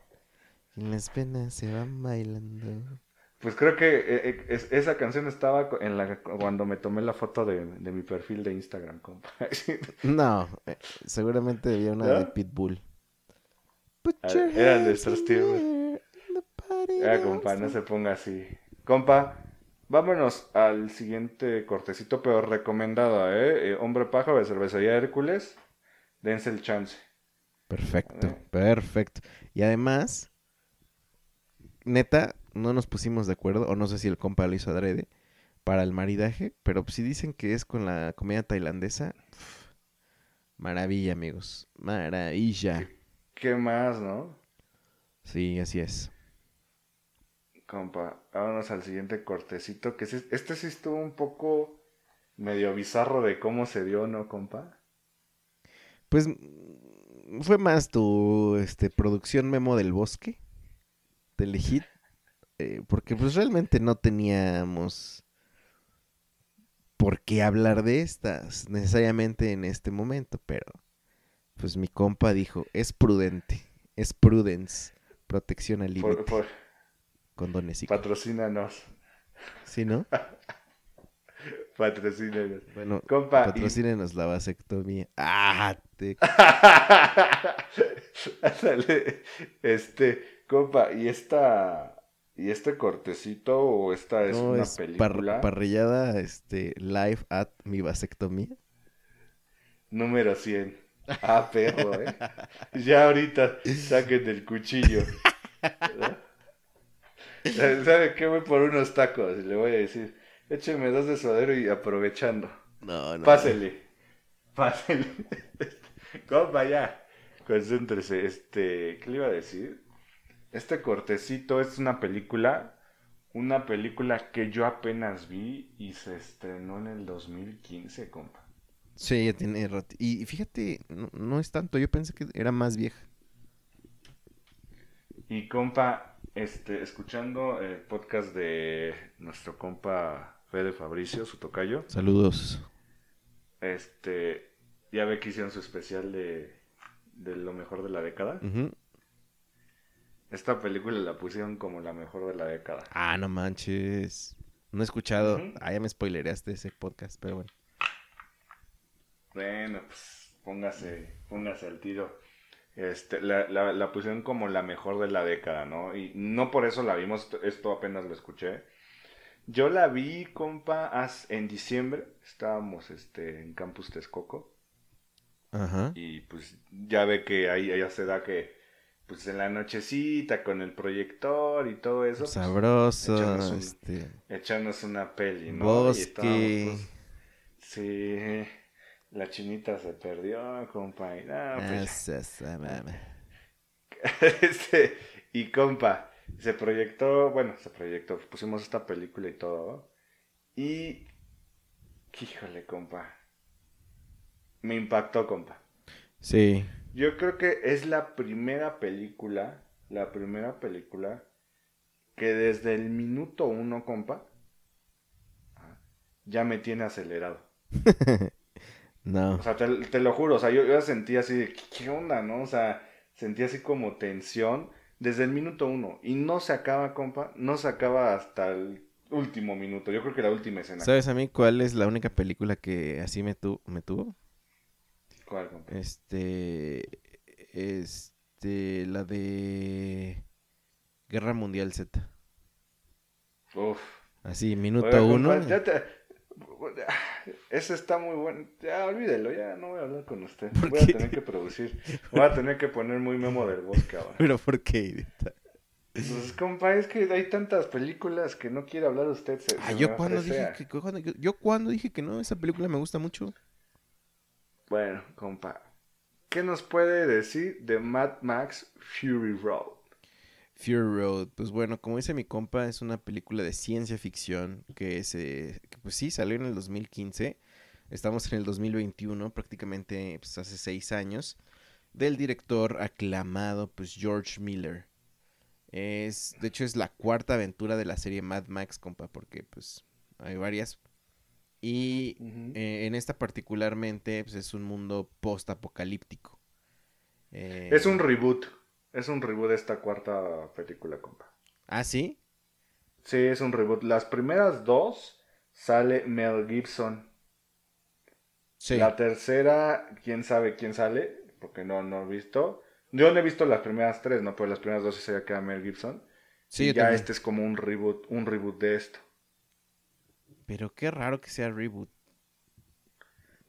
en las penas se van bailando. Pues creo que eh, eh, esa canción estaba en la cuando me tomé la foto de, mi perfil de Instagram, compa. no, eh, seguramente había una de Pitbull. Ah, Eran de estos tiempos. Ya, compa, no se ponga así. Compa, vámonos al siguiente cortecito, pero recomendado, ¿eh? Hombre Pájaro de Cervecería Hércules. Dense el chance. Perfecto, perfecto. Y además, neta, no nos pusimos de acuerdo, o no sé si el compa lo hizo adrede, para el maridaje, pero si dicen que es con la comida tailandesa, maravilla, amigos, maravilla. ¿Qué, más, no? Sí, así es. Compa, vámonos al siguiente cortecito, que este sí estuvo un poco medio bizarro de cómo se dio, ¿no, compa? Pues fue más tu este, producción Memo del Bosque, del hit, eh, porque pues realmente no teníamos por qué hablar de estas necesariamente en este momento, pero pues mi compa dijo, es prudente, es prudence, protección al límite. Condones y Patrocínanos. ¿Sí, no? Patrocínanos. Bueno, compa, patrocínanos la vasectomía. ¡Ah! Te... este, compa, y esta ¿Y este cortecito o esta es una película? parrillada este, live at mi vasectomía. Número 100. Ah, perro, ¿eh? ya ahorita saquen del cuchillo. ¿Sabe qué? Voy por unos tacos y le voy a decir, écheme dos de suadero y aprovechando. No, no. Pásele. Pásele. Compa, ya. Concéntrese. Este, ¿qué le iba a decir? Este cortecito es una película una película que yo apenas vi y se estrenó en el 2015, compa. Sí, ya tiene rato. Y fíjate, no, no es tanto, yo pensé que era más vieja. Y compa, este, escuchando el podcast de nuestro compa Fede Fabricio, su tocayo, Saludos. este, ya ve que hicieron su especial de, de lo mejor de la década. Esta película la pusieron como la mejor de la década. Ah, no manches. No he escuchado. Ah, ya me spoilereaste ese podcast, pero bueno. Bueno, pues póngase, póngase al tiro. Este, la, la, la pusieron como la mejor de la década, ¿no? Y no por eso la vimos, esto apenas lo escuché. Yo la vi, compa, en diciembre. Estábamos este, en Campus Texcoco. Ajá. Y pues ya ve que ahí ya se da que, pues en la nochecita con el proyector y todo eso. pues, Sabroso. echarnos un- Este. echarnos una peli, ¿no? Y Bosque. pues, sí, la chinita se perdió, compa. Y, no, pues, Ah, sa- sa- mama. este, y compa, se proyectó, bueno, se proyectó, pusimos esta película y todo. Y, híjole, compa, me impactó, compa. Sí. Yo creo que es la primera película, la primera película que desde el minuto uno, compa, ya me tiene acelerado. No. O sea, te, te lo juro, o sea, yo, yo sentí así de, ¿qué, qué onda, no? O sea, sentí así como tensión desde el minuto uno. Y no se acaba, compa, no se acaba hasta el último minuto. Yo creo que la última escena. ¿Sabes a mí cuál es la única película que así me, tu me tuvo? ¿Cuál, compa? Este. Este. La de. Guerra Mundial Z. Uf. Así, minuto uno. compa, ya te- Ese está muy bueno. Ya, olvídelo, ya no voy a hablar con usted. ¿Por Voy a tener que producir. Voy a tener que poner muy memo del bosque ahora. Pero ¿por qué? Pues, compa, es que hay tantas películas que no quiere hablar usted. Se, Ah, se yo cuando dije que cuando- yo cuando dije que no, esa película me gusta mucho. Bueno, compa, ¿qué nos puede decir de Mad Max Fury Road? Fury Road, pues bueno, como dice mi compa, es una película de ciencia ficción que se, que, pues sí, salió en el 2015. Estamos en el 2021, prácticamente pues, hace seis años, del director aclamado, pues George Miller. Es, de hecho, es la cuarta aventura de la serie Mad Max, compa, porque pues hay varias. Y eh, en esta particularmente, pues es un mundo post-apocalíptico. Eh, Es un reboot. Es un reboot de esta cuarta película, compa. Ah, ¿sí? Sí, es un reboot. Las primeras dos sale Mel Gibson. Sí. La tercera, quién sabe quién sale, porque no, no he visto. Yo no he visto las primeras tres, ¿no? Pues las primeras dos sí se queda Mel Gibson. Sí, y yo ya también. este es como un reboot, un reboot de esto. Pero qué raro que sea reboot.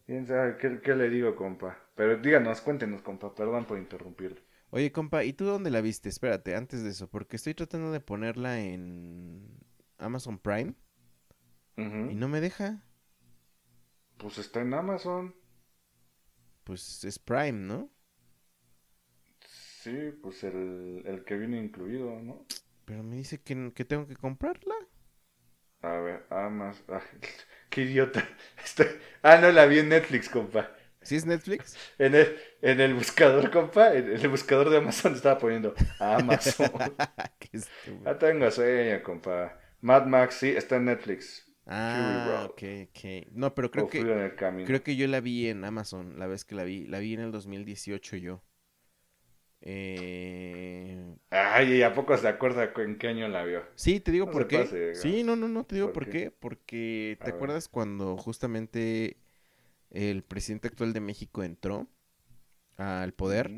¿Quién sabe qué, qué le digo, compa? Pero díganos, cuéntenos, compa. Perdón por interrumpirle. Oye, compa, ¿y tú dónde la viste? Espérate, antes de eso, porque estoy tratando de ponerla en Amazon Prime y no me deja. Pues está en Amazon. Pues es Prime, ¿no? Sí, pues el, el que viene incluido, ¿no? Pero me dice que, que tengo que comprarla. A ver, Amazon. ah, qué idiota. Estoy- Ah, no, la vi en Netflix, compa. ¿Sí es Netflix? En el, en el buscador, compa. En el buscador de Amazon estaba poniendo Amazon. Qué estúpido. ah, tengo sueño, compa. Mad Max, sí, está en Netflix. Ah, ok, ok. No, pero creo O que creo que yo la vi en Amazon, la vez que la vi. La vi en el 2018 yo. Eh... Ay, ¿a poco se acuerda en qué año la vio? Sí, te digo No por qué. pase, Sí, no, no, no, te digo ¿Por por qué? qué. Porque, A ¿te ver. acuerdas cuando justamente el presidente actual de México entró al poder?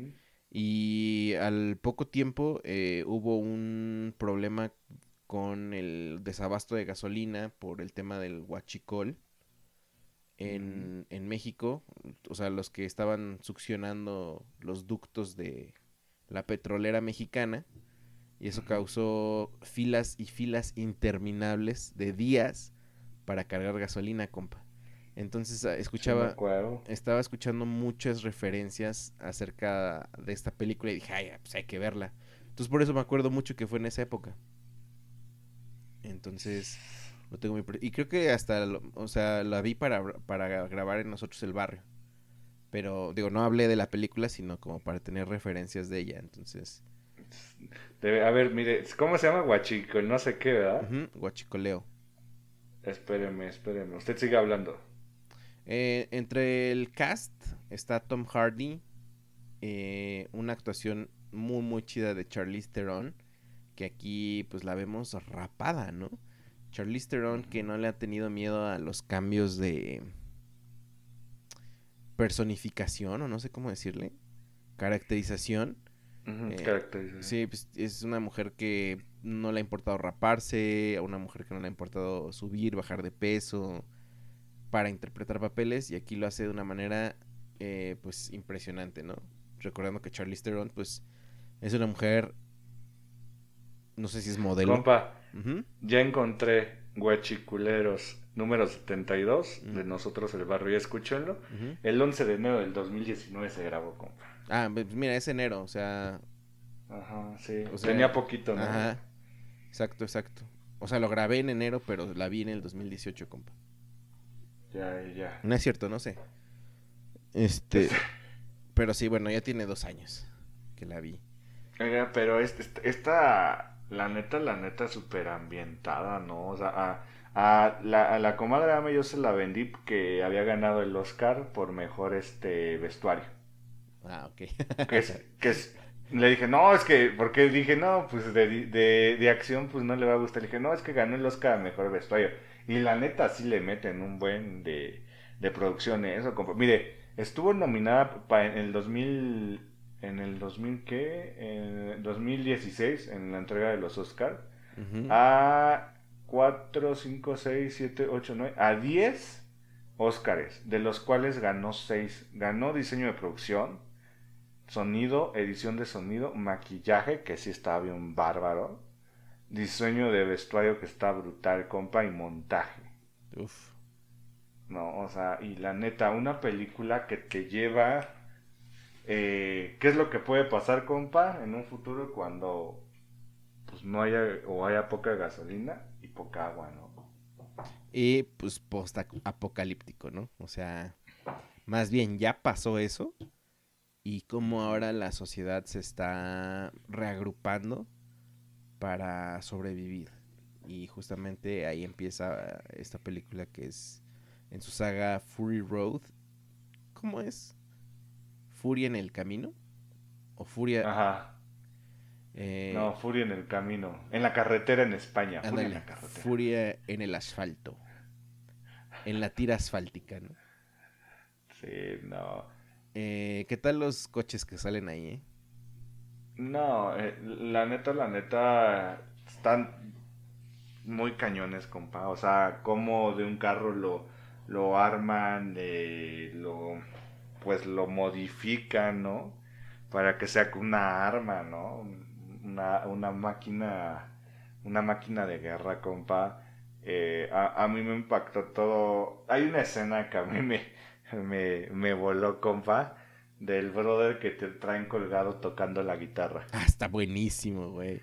Y al poco tiempo eh, hubo un problema con el desabasto de gasolina por el tema del huachicol en, en México. O sea, los que estaban succionando los ductos de la petrolera mexicana. Y eso causó filas y filas interminables de días para cargar gasolina, compa. Entonces ah, Sí, escuchaba, estaba escuchando muchas referencias acerca de esta película y dije, ay, pues hay que verla. Entonces por eso me acuerdo mucho que fue en esa época. Entonces, lo tengo muy... Y creo que hasta, o sea, la vi para, para grabar en Nosotros el Barrio. Pero, digo, no hablé de la película, sino como para tener referencias de ella, entonces... a ver, mire, ¿cómo se llama Guachico? No sé qué, ¿verdad? Guachicoleo. Espéreme, espéreme. Usted sigue hablando. Eh, entre el cast está Tom Hardy, eh, una actuación muy muy chida de Charlize Theron, que aquí pues la vemos rapada, ¿no? Charlize Theron que no le ha tenido miedo a los cambios de personificación o no sé cómo decirle, caracterización. Eh, caracterización. Sí, pues es una mujer que no le ha importado raparse, a una mujer que no le ha importado subir, bajar de peso para interpretar papeles y aquí lo hace de una manera eh, pues impresionante, ¿no? Recordando que Charlize Theron pues es una mujer no sé si es modelo. Compa, ya encontré Huachiculeros número 72 de Nosotros el Barrio, escúchenlo. El 11 de enero del 2019 se grabó, compa. Ah, pues mira, es enero, o sea... Ajá, sí. Tenía poquito, ¿no? Ajá. Exacto, exacto. O sea, lo grabé en enero, pero la vi en el 2018, compa. Ya, ya. No es cierto, no sé. Este. pero sí, bueno, ya tiene dos años que la vi. Oiga, pero este, esta, la neta, la neta, súper ambientada, ¿no? O sea, a, la, a la comadre Ame yo se la vendí que había ganado el Oscar por mejor este vestuario. Ah, ok. que es, que es, le dije, no, es que, porque dije, no, pues de, de, de acción, pues no le va a gustar. Le dije, no, es que ganó el Oscar a mejor vestuario. Y la neta sí le meten un buen de, de producción eso. Mire, estuvo nominada en el 2000, en el 2000 qué, en 2016 en la entrega de los Oscars a 4, 5, 6, 7, 8, 9, a 10 Oscars, de los cuales ganó 6. Ganó diseño de producción, sonido, edición de sonido, maquillaje, que sí estaba bien bárbaro diseño de vestuario que está brutal, compa, y montaje. Uf. No, o sea, y la neta, una película que te lleva... Eh, ¿Qué es lo que puede pasar, compa, en un futuro cuando pues no haya o haya poca gasolina y poca agua, ¿no? Y pues post apocalíptico, ¿no? O sea, más bien ya pasó eso y como ahora la sociedad se está reagrupando para sobrevivir. Y justamente ahí empieza esta película que es en su saga Fury Road. ¿Cómo es? ¿Furia en el camino? ¿O Furia? Ajá. Eh, no, Furia en el camino. En la carretera en España. Furia en la carretera. Furia en el asfalto. En la tira asfáltica, ¿no? Sí, no. Eh, ¿Qué tal los coches que salen ahí, eh? No, eh, la neta, la neta, están muy cañones, compa. O sea, como de un carro lo, lo arman, lo, pues lo modifican, ¿no? Para que sea una arma, ¿no? Una, una máquina, una máquina de guerra, compa. Eh, a, a, mí me impactó todo. Hay una escena que a mí me, me, me voló, compa del brother que te traen colgado tocando la guitarra. Ah, está buenísimo, güey.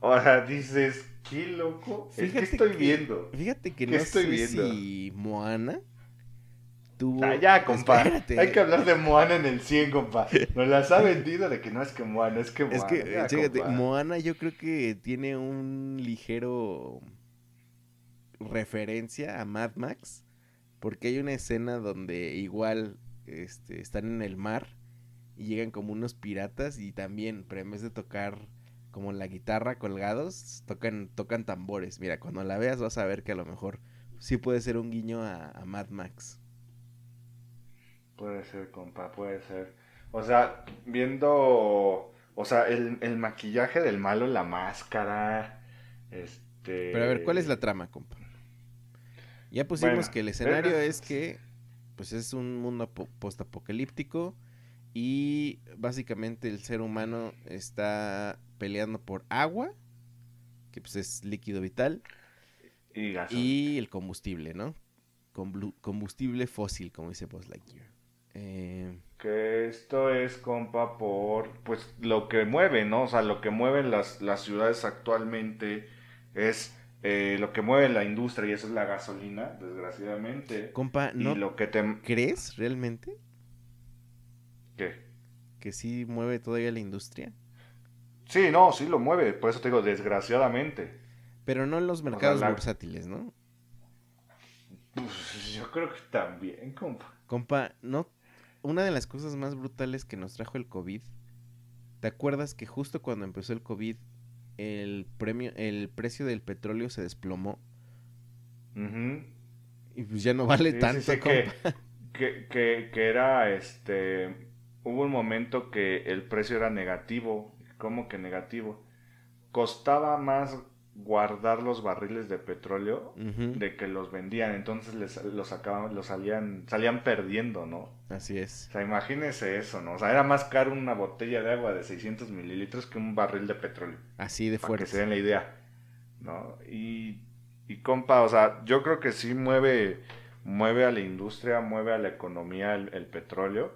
Ahora dices, qué loco. Fíjate ¿Qué estoy viendo? Fíjate que no estoy sé viendo? si Moana tuvo... Ah, ya, compa. Hay que hablar de Moana en el 100, compa. Nos las ha vendido de que no es que Moana, es que Moana. Es que, fíjate, Moana yo creo que tiene un ligero referencia a Mad Max. Porque hay una escena donde igual este, están en el mar y llegan como unos piratas y también, pero en vez de tocar como la guitarra colgados, tocan, tocan tambores. Mira, cuando la veas vas a ver que a lo mejor sí puede ser un guiño a, Mad Max. Puede ser, compa, puede ser. O sea, viendo, o sea, el, el maquillaje del malo, la máscara, este... Pero a ver, ¿cuál es la trama, compa? Ya pusimos que el escenario es que, pues es un mundo postapocalíptico y básicamente el ser humano está peleando por agua, que pues es líquido vital. Y, el combustible, ¿no? combustible fósil, como dice Buzz Lightyear. Eh... Que esto es, compa, por pues lo que mueve, ¿no? O sea, lo que mueven las, las ciudades actualmente es eh, lo que mueve la industria y eso es la gasolina, desgraciadamente. Compa, ¿no y lo que te... crees realmente ¿Qué? que sí mueve todavía la industria? Sí, no, sí lo mueve, por eso te digo, desgraciadamente. Pero no en los mercados la- bursátiles, ¿no? Pues, yo creo que también, compa. Compa, no. Una de las cosas más brutales que nos trajo el COVID. ¿Te acuerdas que justo cuando empezó el COVID, el premio, el precio del petróleo se desplomó? Y pues ya no vale Sí, tanto, sí, que, que, que, que era este. Hubo un momento que el precio era negativo. ¿Cómo que negativo? Costaba más guardar los barriles de petróleo de que los vendían. Entonces les, los sacaban, los salían, salían perdiendo, ¿no? Así es. O sea, imagínense eso, ¿no? O sea, era más caro una botella de agua de 600 mililitros que un barril de petróleo. Así de Para que se fuerte. den la idea, ¿no? Y, y compa, o sea, yo creo que sí mueve, mueve a la industria, mueve a la economía el, el petróleo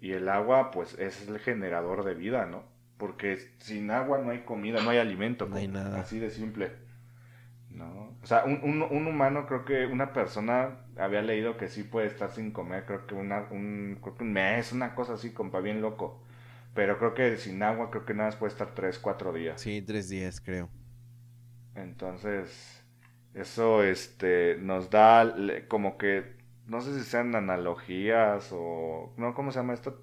y el agua, pues es el generador de vida, ¿no? Porque sin agua no hay comida, no hay alimento. No hay nada. Así de simple. ¿No? O sea, un, un, un humano, creo que una persona había leído que sí puede estar sin comer, creo que una, un, creo que un mes, una cosa así, compa, bien loco. Pero creo que sin agua, creo que nada más puede estar 3, 4 días. Sí, tres días, creo. Entonces, eso este nos da como que no sé si sean analogías o no, ¿cómo se llama esto?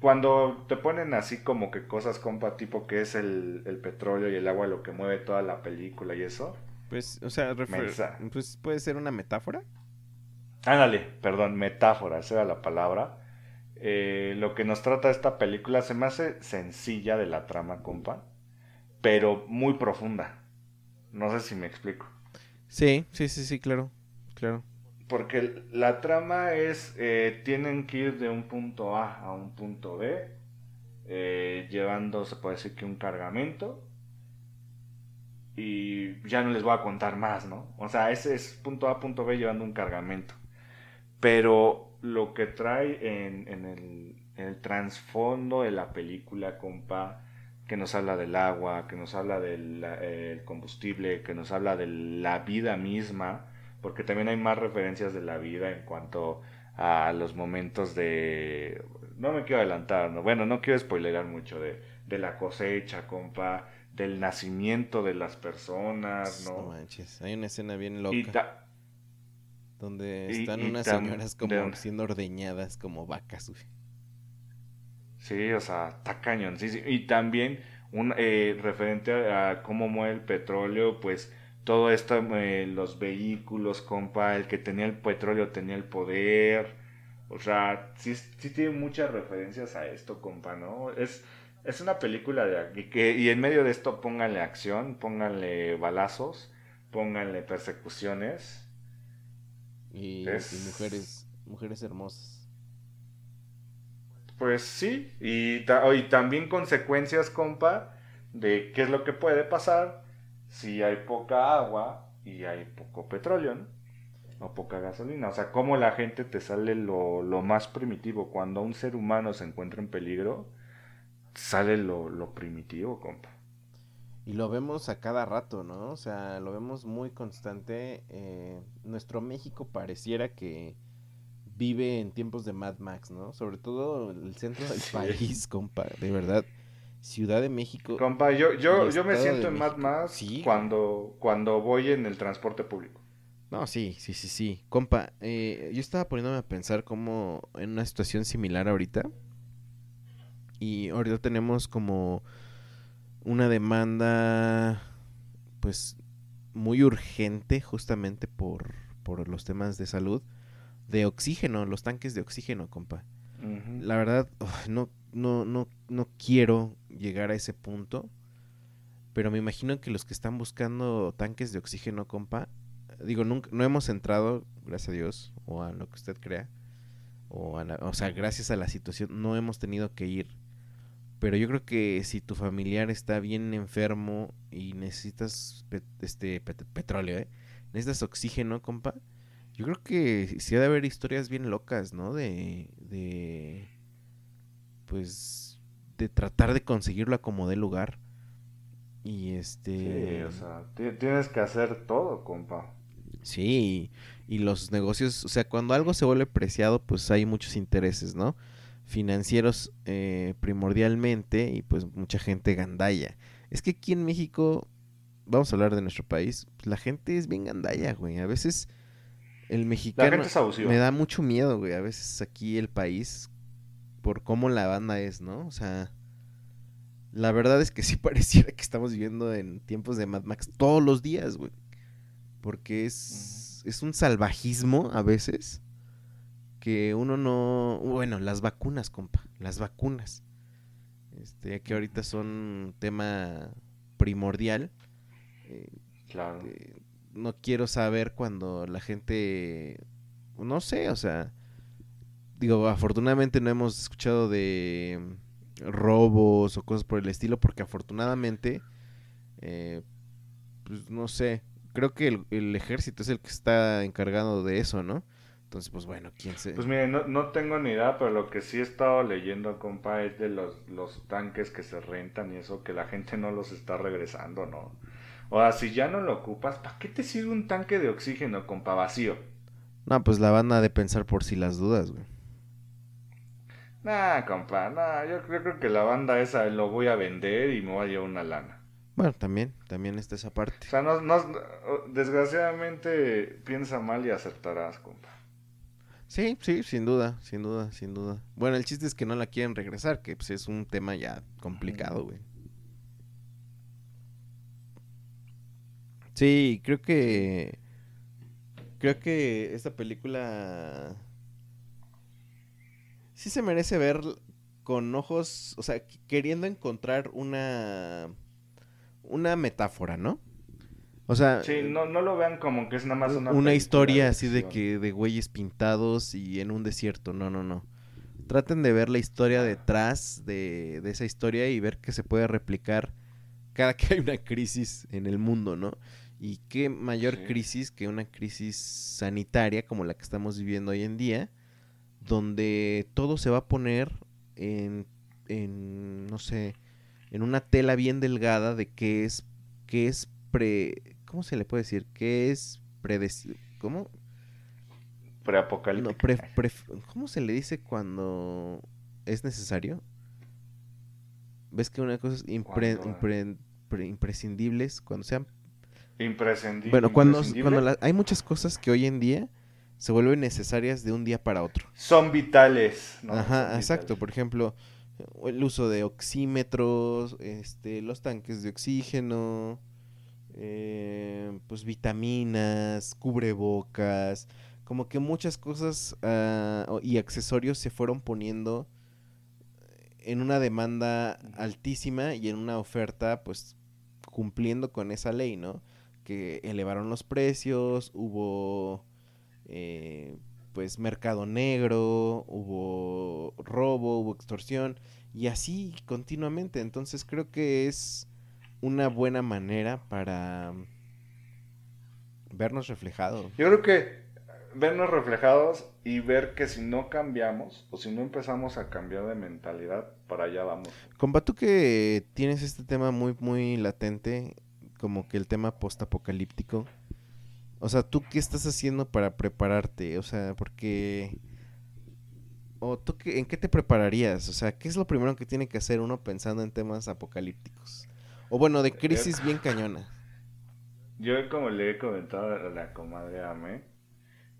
Cuando te ponen así como que cosas compa tipo que es el, el petróleo y el agua lo que mueve toda la película y eso. Pues, o sea, pues puede ser una metáfora. Ándale, perdón, metáfora, esa era la palabra. Eh, lo que nos trata esta película se me hace sencilla de la trama, compa, pero muy profunda. No sé si me explico. Sí, sí, sí, sí, claro. Claro. Porque la trama es, eh, tienen que ir de un punto A a un punto B, eh, llevando, se puede decir que un cargamento. Y ya no les voy a contar más, ¿no? O sea, ese es punto A, punto B llevando un cargamento. Pero lo que trae en, el, en trasfondo de la película, compa, que nos habla del agua, que nos habla del eh, combustible, que nos habla de la vida misma, porque también hay más referencias de la vida en cuanto a los momentos de... No me quiero adelantar, ¿no? bueno, no quiero spoilerar mucho de, de la cosecha, compa, del nacimiento de las personas, No ¿no? manches. Hay una escena bien loca Y ta- donde están y unas tam- señoras como de- siendo ordeñadas como vacas, güey. Sí, o sea, está cañón. Sí, sí. Y también un eh, referente a, a cómo mueve el petróleo, pues todo esto, eh, los vehículos, compa, el que tenía el petróleo tenía el poder. O sea, sí, sí tiene muchas referencias a esto, compa, ¿no? Es, es una película de que y en medio de esto pónganle acción, pónganle balazos, pónganle persecuciones. Y, Es- y mujeres, mujeres hermosas. Pues sí, y, ta- y también consecuencias, compa, de qué es lo que puede pasar si hay poca agua y hay poco petróleo, ¿no? O poca gasolina. O sea, cómo la gente te sale lo, lo más primitivo. Cuando un ser humano se encuentra en peligro, sale lo, lo primitivo, compa. Y lo vemos a cada rato, ¿no? O sea, lo vemos muy constante. eh, nuestro México pareciera que vive en tiempos de Mad Max, ¿no? Sobre todo el centro del Sí. país, compa. De verdad. Ciudad de México. Compa, yo, yo, yo me siento en Mad Sí. cuando, cuando voy en el transporte público. No, sí, sí, sí, sí. Compa, eh, yo estaba poniéndome a pensar como en una situación similar ahorita. Y ahorita tenemos como una demanda, pues, muy urgente justamente por, por los temas de salud, de oxígeno, los tanques de oxígeno, compa. La verdad, no, no, no, no quiero llegar a ese punto. Pero me imagino que los que están buscando tanques de oxígeno, compa, digo, nunca, no hemos entrado, gracias a Dios, o a lo que usted crea, o, a la- o sea, gracias a la situación, no hemos tenido que ir. Pero yo creo que si tu familiar está bien enfermo y necesitas este pet- petróleo, ¿eh? Necesitas oxígeno, compa. Yo creo que sí ha de haber historias bien locas, ¿no? De, pues, de tratar de conseguirlo a como dé lugar. Y este... Sí, o sea, tienes que hacer todo, compa. Sí, y los negocios, o sea, cuando algo se vuelve preciado, pues hay muchos intereses, ¿no? Financieros eh, primordialmente y pues mucha gente gandalla. Es que aquí en México, vamos a hablar de nuestro país, pues, la gente es bien gandalla, güey. A veces el mexicano me da mucho miedo, güey. A veces aquí el país, por cómo la banda es, ¿no? O sea, la verdad es que sí pareciera que estamos viviendo en tiempos de Mad Max todos los días, güey. Porque es, es un salvajismo a veces que uno no... Bueno, las vacunas, compa, las vacunas. Este, que ahorita son un tema primordial. Eh, claro. no quiero saber cuando la gente... No sé, o sea... Digo, afortunadamente no hemos escuchado de robos o cosas por el estilo, porque afortunadamente, eh, pues no sé, creo que el, ejército es el que está encargado de eso, ¿no? Entonces, pues bueno, quién se... Pues mire, no, no tengo ni idea, pero lo que sí he estado leyendo, compa, es de los, los tanques que se rentan y eso, que la gente no los está regresando, ¿no? O sea, si ya no lo ocupas, ¿para qué te sirve un tanque de oxígeno, compa, vacío? No, pues la van a de pensar por si las dudas, güey. Nah, compa, nah, yo, creo que la banda esa lo voy a vender y me voy a llevar una lana. Bueno, también, también está esa parte. O sea, no, no, desgraciadamente piensa mal y acertarás, compa. Sí, sí, sin duda, sin duda, sin duda. Bueno, el chiste es que no la quieren regresar, que pues es un tema ya complicado, güey. Sí, creo que creo que esta película sí se merece ver con ojos, o sea, queriendo encontrar una una metáfora, ¿no? O sea, sí, no, no lo vean como que es nada más una una historia así de que de güeyes pintados y en un desierto, no, no, no. Traten de ver la historia detrás de, de esa historia y ver que se puede replicar cada que hay una crisis en el mundo, ¿no? Y qué mayor crisis que una crisis sanitaria como la que estamos viviendo hoy en día, donde todo se va a poner en, en no sé, en una tela bien delgada de qué es, qué es pre, ¿cómo se le puede decir? ¿Qué es predecible? ¿Cómo? Preapocalíptico. No, ¿Cómo se le dice cuando es necesario? ¿Ves que una cosa es impre, imprescindibles cuando sean... Imprescindibles. Bueno, cuando, cuando hay muchas cosas que hoy en día se vuelven necesarias de un día para otro. Son vitales. Ajá, exacto. Por ejemplo, el uso de oxímetros, este, los tanques de oxígeno, eh, pues vitaminas, cubrebocas, como que muchas cosas ah, y accesorios se fueron poniendo en una demanda altísima y en una oferta pues cumpliendo con esa ley, ¿no? Que elevaron los precios, hubo eh, pues mercado negro, hubo robo, hubo extorsión y así continuamente. Entonces creo que es una buena manera para vernos reflejados. Yo creo que vernos reflejados y ver que si no cambiamos o si no empezamos a cambiar de mentalidad, para allá vamos. Compa, tú que tienes este tema muy, muy latente, como que el tema postapocalíptico. O sea, ¿tú qué estás haciendo para prepararte? O sea, porque... ¿O tú qué, en qué te prepararías? O sea, ¿qué es lo primero que tiene que hacer uno pensando en temas apocalípticos? O bueno, de crisis bien cañona. Yo como le he comentado a la comadre Ame,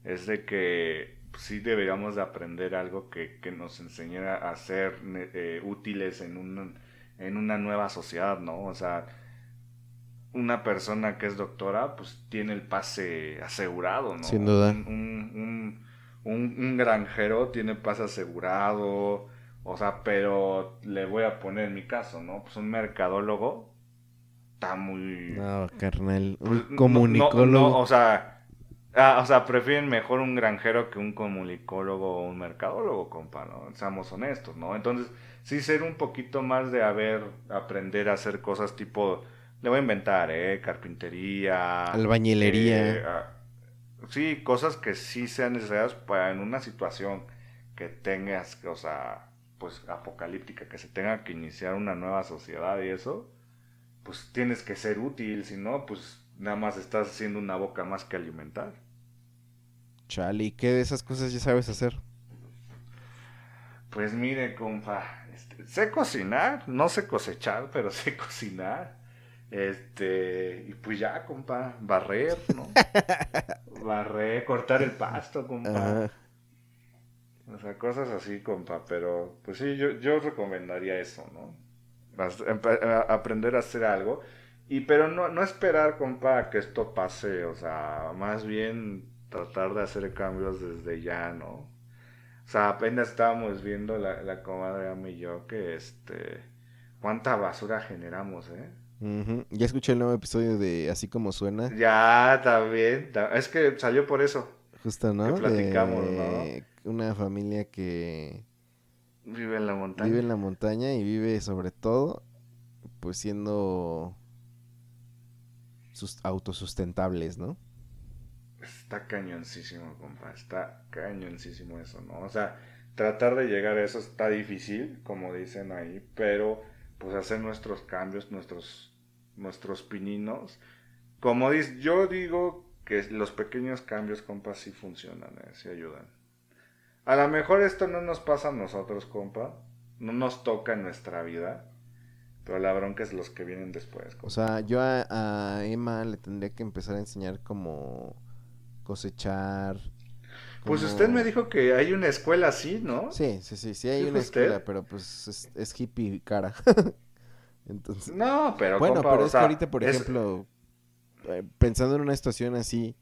es de que sí deberíamos de aprender algo que, nos enseñara a ser eh, útiles en, un, en una nueva sociedad, ¿no? O sea, una persona que es doctora, pues tiene el pase asegurado, ¿no? Sin duda. Un, un, granjero tiene pase asegurado, o sea, pero le voy a poner en mi caso, ¿no? Pues un mercadólogo está muy... No, carnal, un pues, comunicólogo. No, o sea, ah, o sea, prefieren mejor un granjero que un comunicólogo o un mercadólogo, compa, ¿no? Seamos honestos, ¿no? Entonces, sí ser un poquito más de haber, aprender a hacer cosas tipo le voy a inventar, ¿eh? Carpintería. Albañilería. Eh, sí, cosas que sí sean necesarias para en una situación que tengas, o sea, pues apocalíptica, que se tenga que iniciar una nueva sociedad y eso. pues tienes que ser útil, si no, pues nada más estás haciendo una boca más que alimentar. Chale, ¿y qué de esas cosas ya sabes hacer? Pues mire, compa, este, sé cocinar, no sé cosechar, pero sé cocinar. Este, y pues ya, compa, barrer, ¿no? barrer, cortar el pasto, compa. Ajá. O sea, cosas así, compa, pero pues sí, yo, yo recomendaría eso, ¿no? Aprender a hacer algo. Y pero no, no esperar, compa, a que esto pase, o sea, más bien tratar de hacer cambios desde ya, ¿no? O sea, apenas estábamos viendo la, la comadre Amy y yo que este cuánta basura generamos, ¿eh? Ujú. Ya escuché el nuevo episodio de Así como suena, Ya, también, ta- es que salió por eso. justo, ¿no? que platicamos, de una familia que Vive en la montaña. vive en la montaña y vive sobre todo, pues siendo sus autosustentables, ¿no? Está cañoncísimo, compa. Está cañoncísimo eso, ¿no? O sea, tratar de llegar a eso está difícil, como dicen ahí, pero pues hacer nuestros cambios, nuestros, nuestros pininos. Como dis- yo digo que los pequeños cambios, compa, sí funcionan, ¿eh? sí ayudan. A lo mejor esto no nos pasa a nosotros, compa. No nos toca en nuestra vida. Pero la bronca es los que vienen después, compa. O sea, yo a, a Emma le tendría que empezar a enseñar cómo cosechar. Pues usted me dijo que hay una escuela así, ¿no? Sí, sí, sí, sí, hay ¿Dijo una usted? escuela, pero pues es, es hippie cara. Entonces, No, pero bueno, compa, pero o es sea, que ahorita, por es- ejemplo, eh, pensando en una situación así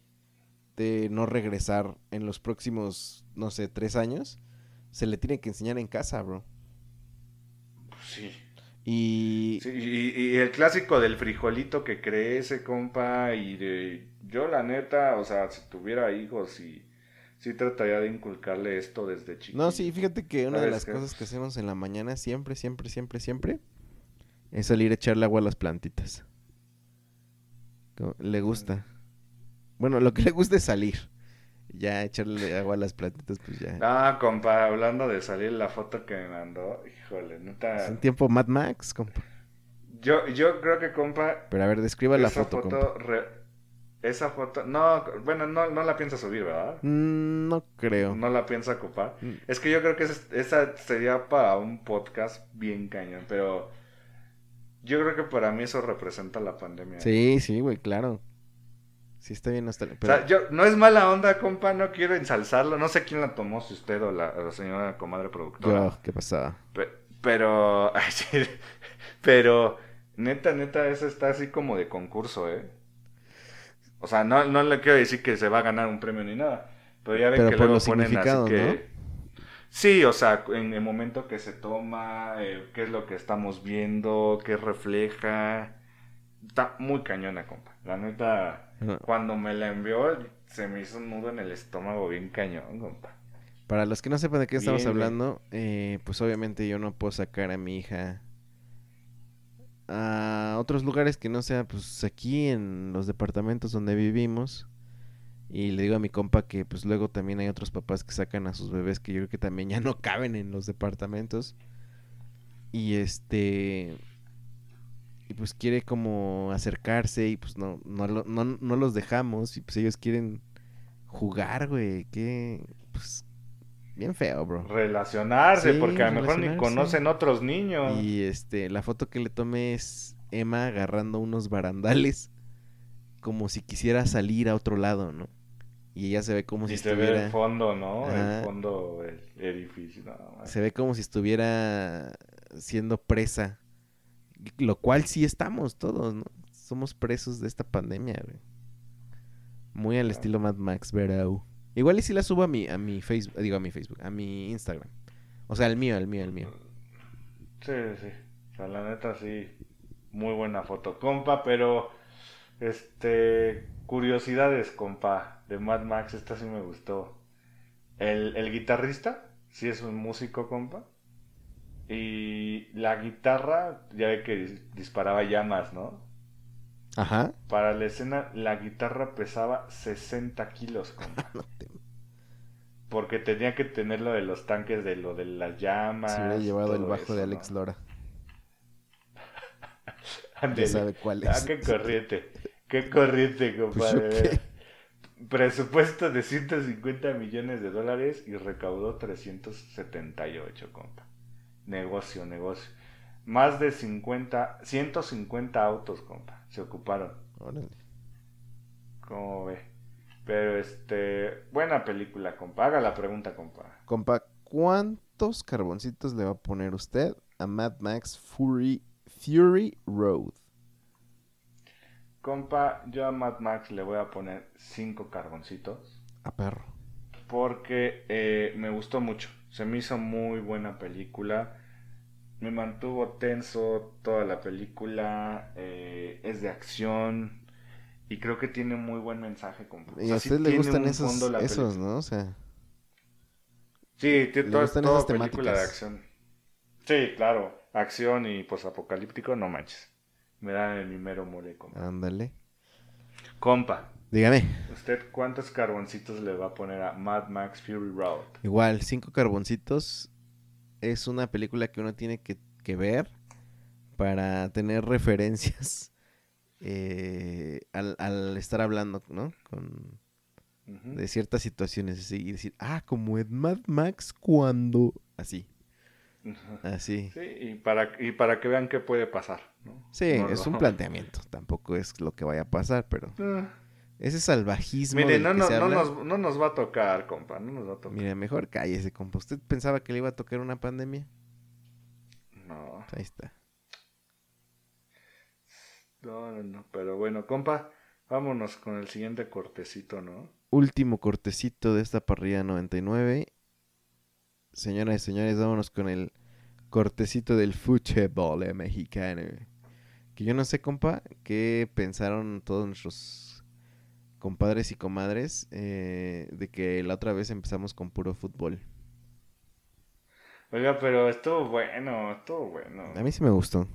de no regresar en los próximos, no sé, tres años, se le tiene que enseñar en casa, bro. Sí. Y Sí, y, y el clásico del frijolito que crece, compa, y de... Yo la neta, o sea, si tuviera hijos, sí, sí trataría de inculcarle esto desde chiquito. No, sí, fíjate que una de ¿Sabes las cosas que hacemos en la mañana siempre, siempre, siempre, siempre es salir a echarle agua a las plantitas. Le gusta. Bueno, lo que le gusta es salir. Ya echarle agua a las plantitas, pues ya. Ah, compa, hablando de salir la foto que me mandó, híjole, neta. Es un tiempo Mad Max, compa. Yo, yo creo que, compa, Pero a ver, describa la esa foto, compa. foto, re- esa foto, no, bueno, no, no la piensa subir, ¿verdad? Mm, no creo. No la piensa ocupar. Mm. Es que yo creo que es- esa sería para un podcast bien cañón, pero yo creo que para mí eso representa la pandemia. Sí, sí, güey, claro. Sí está bien hasta... O Pero... sea, yo, no es mala onda, compa, no quiero ensalzarlo. No sé quién la tomó, si usted o la, o la señora comadre productora. Yo, ¿qué pasaba? Pe- pero, pero, neta, neta, eso está así como de concurso, ¿eh? O sea, no, no le quiero decir que se va a ganar un premio ni nada. Pero ya ven Pero que por luego los ponen así que... Sí, o sea, en el momento que se toma, eh, qué es lo que estamos viendo, qué refleja. Está muy cañona, compa. La neta, cuando me la envió, se me hizo un nudo en el estómago bien cañón, compa. Para los que no sepan de qué estamos bien. hablando, eh, pues obviamente yo no puedo sacar a mi hija a otros lugares que no sea pues aquí en los departamentos donde vivimos. Y le digo a mi compa que pues luego también hay otros papás que sacan a sus bebés que yo creo que también ya no caben en los departamentos. Y este y pues quiere como acercarse y pues no no, no, no los dejamos y pues ellos quieren jugar, güey, que pues bien feo, bro. Relacionarse, Sí, porque a lo mejor ni conocen otros niños. Y este, la foto que le tomé es Emma agarrando unos barandales como si quisiera salir a otro lado, ¿no? Y ella se ve como y si se ve el fondo, ¿no? Ajá. El fondo del edificio. no, se ve como si estuviera siendo presa, lo cual sí estamos todos, ¿no? Somos presos de esta pandemia, güey. Muy al estilo Mad Max Verau. Igual y si la subo a mi a mi Facebook, digo a mi Facebook, a mi Instagram. O sea, el mío, el mío, el mío. Sí, sí. O sea, la neta sí. Muy buena foto, compa, pero. Este. Curiosidades, compa. De Mad Max, esta sí me gustó. El, el guitarrista, sí es un músico, compa. Y la guitarra, ya ve que dis- disparaba llamas, ¿no? Ajá. Para la escena, la guitarra pesaba 60 kilos, compa. No Porque tenía que tener lo de los tanques de lo de las llamas. Se hubiera llevado el bajo eso, de ¿no? Alex Lora. Ándele. sabe cuál Ah, es. qué corriente. Qué corriente, compadre. Pues, ¿yo Presupuesto de 150 millones de dólares y recaudó 378, compa. Negocio, negocio. Más de 50, 150 autos, compa. Se ocuparon. Órale. ¿Cómo ve? Pero este, buena película, compa. Haga la pregunta, compa. Compa, ¿cuántos carboncitos le va a poner usted a Mad Max Fury, Fury Road? Compa, yo a Mad Max le voy a poner 5 carboncitos. A perro. porque eh, me gustó mucho. Se me hizo muy buena película. Me mantuvo tenso toda la película. eh, es de acción. Y creo que tiene muy buen mensaje. O Y sea, a sí usted le tiene gustan esos, esos. ¿no? O sea, Sí, tiene le toda, toda película de acción. Sí, claro. Acción y posapocalíptico, no manches. Me dan el mi mero mole, compa. ándale. Compa, Dígame. ¿usted cuántos carboncitos le va a poner a Mad Max Fury Road? Igual, Cinco Carboncitos es una película que uno tiene que, que ver para tener referencias eh, al, al estar hablando, ¿no? Con, de ciertas situaciones y decir, ah, como en Mad Max cuando... Así. Así. Sí, y para, y para que vean qué puede pasar, ¿no? Sí, No es un planteamiento, tampoco es lo que vaya a pasar, pero Ah, ese salvajismo Mire, del no, que no, se no, habla, nos, no nos va a tocar, compa, no nos va a tocar. mire, mejor cállese, compa. ¿Usted pensaba que le iba a tocar una pandemia? No, Ahí está. no, no, no, pero bueno, compa, vámonos con el siguiente cortecito, ¿no? último cortecito de esta parrilla 99. Señoras y señores, vámonos con el cortecito del fútbol eh, mexicano. Que yo no sé, compa, qué pensaron todos nuestros compadres y comadres eh, de que la otra vez empezamos con puro fútbol. Oiga, pero estuvo bueno, estuvo bueno. A mí sí me gustó.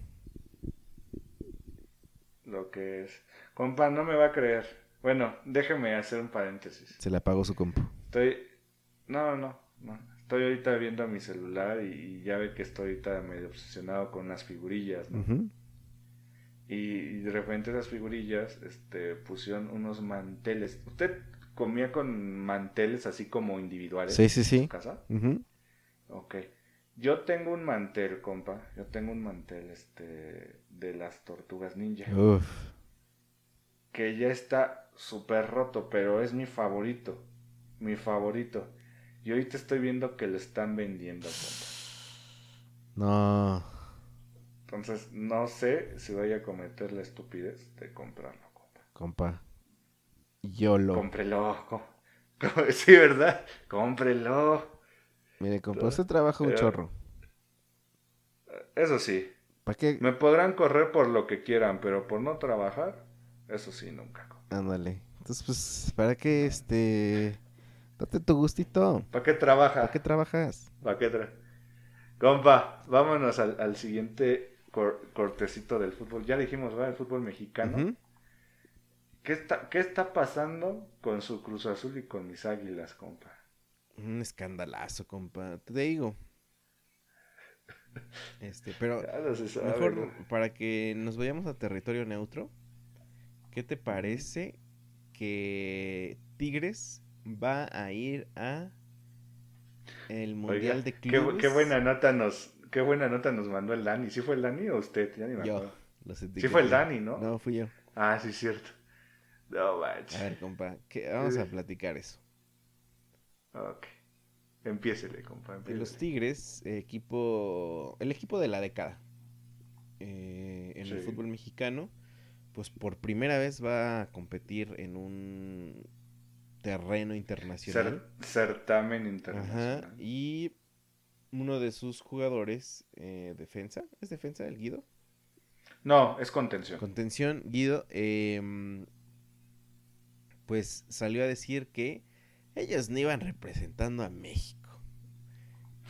Lo que es. Compa, no me va a creer. Bueno, déjeme hacer un paréntesis. Se le apagó su compu. Estoy. No, no, no. Estoy ahorita viendo mi celular y, y ya ve que estoy ahorita medio obsesionado con unas figurillas, ¿no? Y, y de repente esas figurillas este, pusieron unos manteles. ¿Usted comía con manteles así como individuales Sí, sí, en sí. su casa? Ujú. Ok. Yo tengo un mantel, compa. Yo tengo un mantel este, de las tortugas ninja. Uf. Que ya está súper roto, pero es mi favorito. Mi favorito. Y ahorita estoy viendo que lo están vendiendo, compa. No. Entonces, no sé si voy a cometer la estupidez de comprarlo, compa. Compa. YOLO. Cómprelo. com- com- Sí, ¿verdad? Cómprelo. Mire, compa, usted trabaja un Pero- chorro. Eso sí. ¿Para qué? Me podrán correr por lo que quieran, pero por no trabajar, eso sí, nunca. Ándale. Entonces, pues, ¿para qué este. Date tu gustito? ¿Para qué trabaja? ¿Para qué trabajas? ¿Para qué tra- Compa, vámonos al, al siguiente cor- cortecito del fútbol. Ya dijimos, ¿verdad? El fútbol mexicano. ¿Qué, está, ¿Qué está pasando con su Cruz Azul y con mis águilas, compa? Un escandalazo, compa. Te digo. Este, pero sabe, mejor ¿no? para que nos vayamos a territorio neutro, ¿qué te parece que Tigres va a ir a el Mundial Oiga, de Clubes? qué buena nota nos, qué buena nota nos mandó el Dani. ¿Sí fue el Dani o usted? Ya ni me Yo. Los Sí fue el Dani, ¿no? No, fui yo. Ah, sí, cierto. No manches. A ver, compa, ¿qué- vamos a platicar eso. Ok. Empiésele, compa. Empiésele. los Tigres, equipo, el equipo de la década eh, en el fútbol mexicano, pues por primera vez va a competir en un terreno internacional. Cer- certamen Ajá, internacional. y uno de sus jugadores, eh, defensa, ¿es defensa el Guido? No, es contención. Contención, Guido, em, pues salió a decir que ellos no iban representando a México.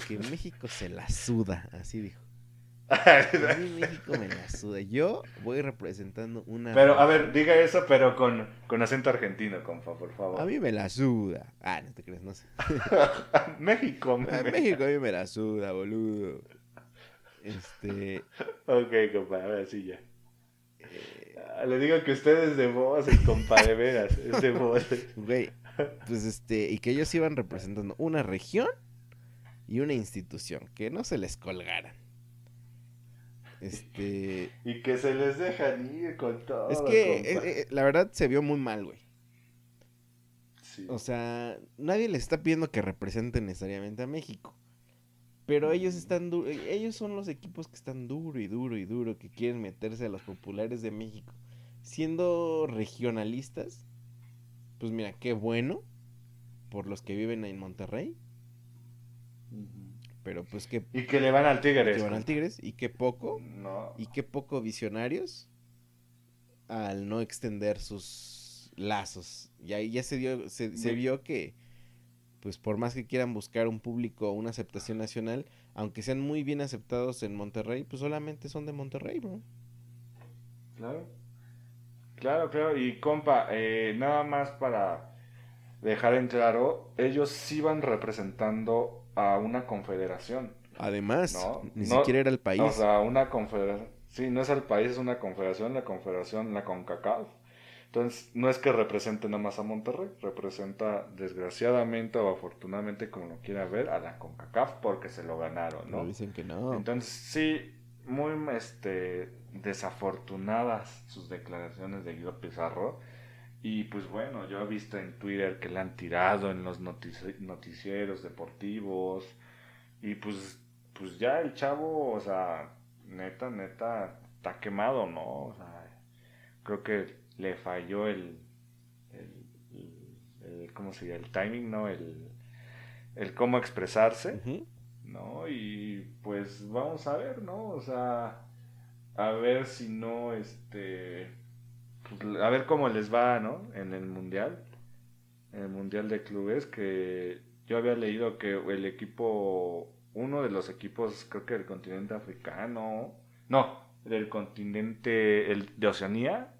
Que México se la suda, así dijo. A mí México me la suda. Yo voy representando una. pero, a ver, diga eso, pero con, con acento argentino, compa, por favor. A mí me la suda. Ah, no te crees, no sé. México. A me- México a mí me la suda, boludo. Este. Ok, compa, ahora sí ya. Ah, Le digo que usted es de voces, compa, de veras. Es de voces. Güey, pues este, y que ellos iban representando una región y una institución, que no se les colgaran. Este, Y que se les dejan ir con todo. es que eh, eh, la verdad se vio muy mal, güey. Sí. O sea, nadie les está pidiendo que representen necesariamente a México. Pero ellos están du- eh, ellos son los equipos que están duro y duro y duro, que quieren meterse a los populares de México. Siendo regionalistas, pues mira, qué bueno por los que viven en Monterrey. Pero pues qué Y que le van al Tigres. que van al. Tigres y qué poco No. y qué poco visionarios al no extender sus lazos. Y ahí ya se dio, se, se vio que, pues por más que quieran buscar un público, una aceptación nacional, aunque sean muy bien aceptados en Monterrey, pues solamente son de Monterrey, bro. Claro. Claro, claro. Y compa, eh, nada más para dejar en claro, ellos sí van representando a una confederación. Además, No, ni no, siquiera era el país. O sea, una confederación. Sí, no es el país, es una confederación, la confederación, la CONCACAF. Entonces, no es que represente nada más a Monterrey, representa desgraciadamente o afortunadamente, como lo quiera ver, a la CONCACAF porque se lo ganaron, Pero ¿no? dicen que no. Entonces, sí, muy este, desafortunadas sus declaraciones de Guido Pizarro. Y pues bueno, yo he visto en Twitter que le han tirado en los notici- noticieros deportivos. Y pues, pues ya el chavo, o sea, neta, neta, está quemado, ¿no? O sea, creo que le falló el, el, ¿cómo se llama? El timing, ¿no? El, el cómo expresarse. ¿no? Y pues vamos a ver, ¿no? O sea, a ver si no, este, pues, a ver cómo les va, ¿no? En el Mundial, en el Mundial de Clubes, que yo había leído que el equipo, uno de los equipos, creo que del continente africano, no, del continente el, de Oceanía,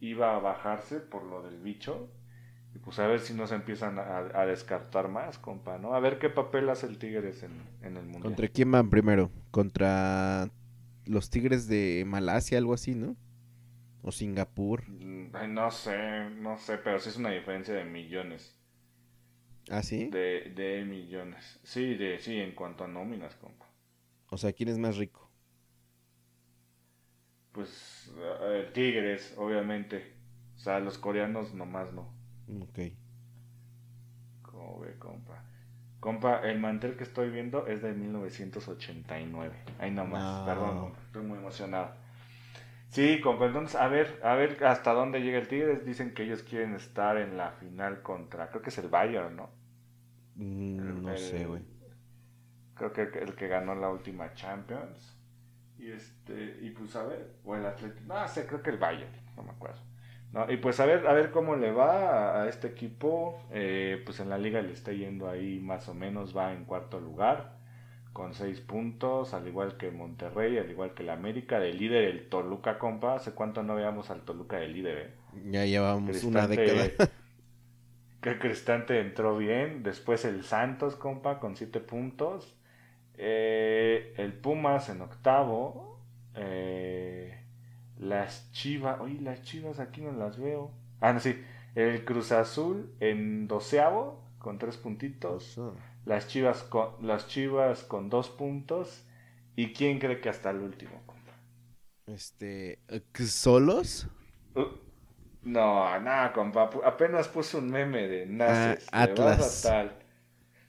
iba a bajarse por lo del bicho. Y pues a ver si no se empiezan a, descartar más, compa, ¿no? A ver qué papel hace el Tigres en, en el Mundial. ¿Contra quién van primero? Contra los Tigres de Malasia, algo así, ¿no? O Singapur. Ay, no sé, no sé, pero sí es una diferencia de millones. ¿Ah, sí? De, de millones. Sí, de, sí, en cuanto a nóminas, compa. O sea, ¿quién es más rico? Pues eh, Tigres, obviamente. O sea, los coreanos nomás no. Ok. Como ve, compa. Compa, el mantel que estoy viendo es de 1989. Ahí nomás, No. perdón, estoy muy emocionado. Sí, compa, entonces, a ver, a ver hasta dónde llega el Tigres. Dicen que ellos quieren estar en la final contra, creo que es el Bayern, ¿no? Mm, no El- sé, güey. Creo que el que ganó la última Champions. Y este, y pues a ver, o el Atlético, no sé, creo que el Bayern, no me acuerdo. No, y pues a ver, a ver cómo le va a, a este equipo. Eh, pues en la liga le está yendo ahí más o menos, va en cuarto lugar, con seis puntos, al igual que Monterrey, al igual que el América, de líder el Toluca, compa. ¿Hace cuánto no veíamos al Toluca de líder, eh? Ya llevamos una década. que Cristante entró bien. Después el Santos, compa, con 7 puntos. Eh, el Pumas en octavo. Eh, las Chivas. Oye, las Chivas aquí no las veo. Ah, no, sí. El Cruz Azul en doceavo, con 3 puntitos. Eso. Las Chivas con, las Chivas con 2 puntos. ¿Y quién cree que hasta el último, compa? Este, ¿solos? Uh, no, nada, compa. Apenas puso un meme de naces. Ah, vas Atlas. a tal,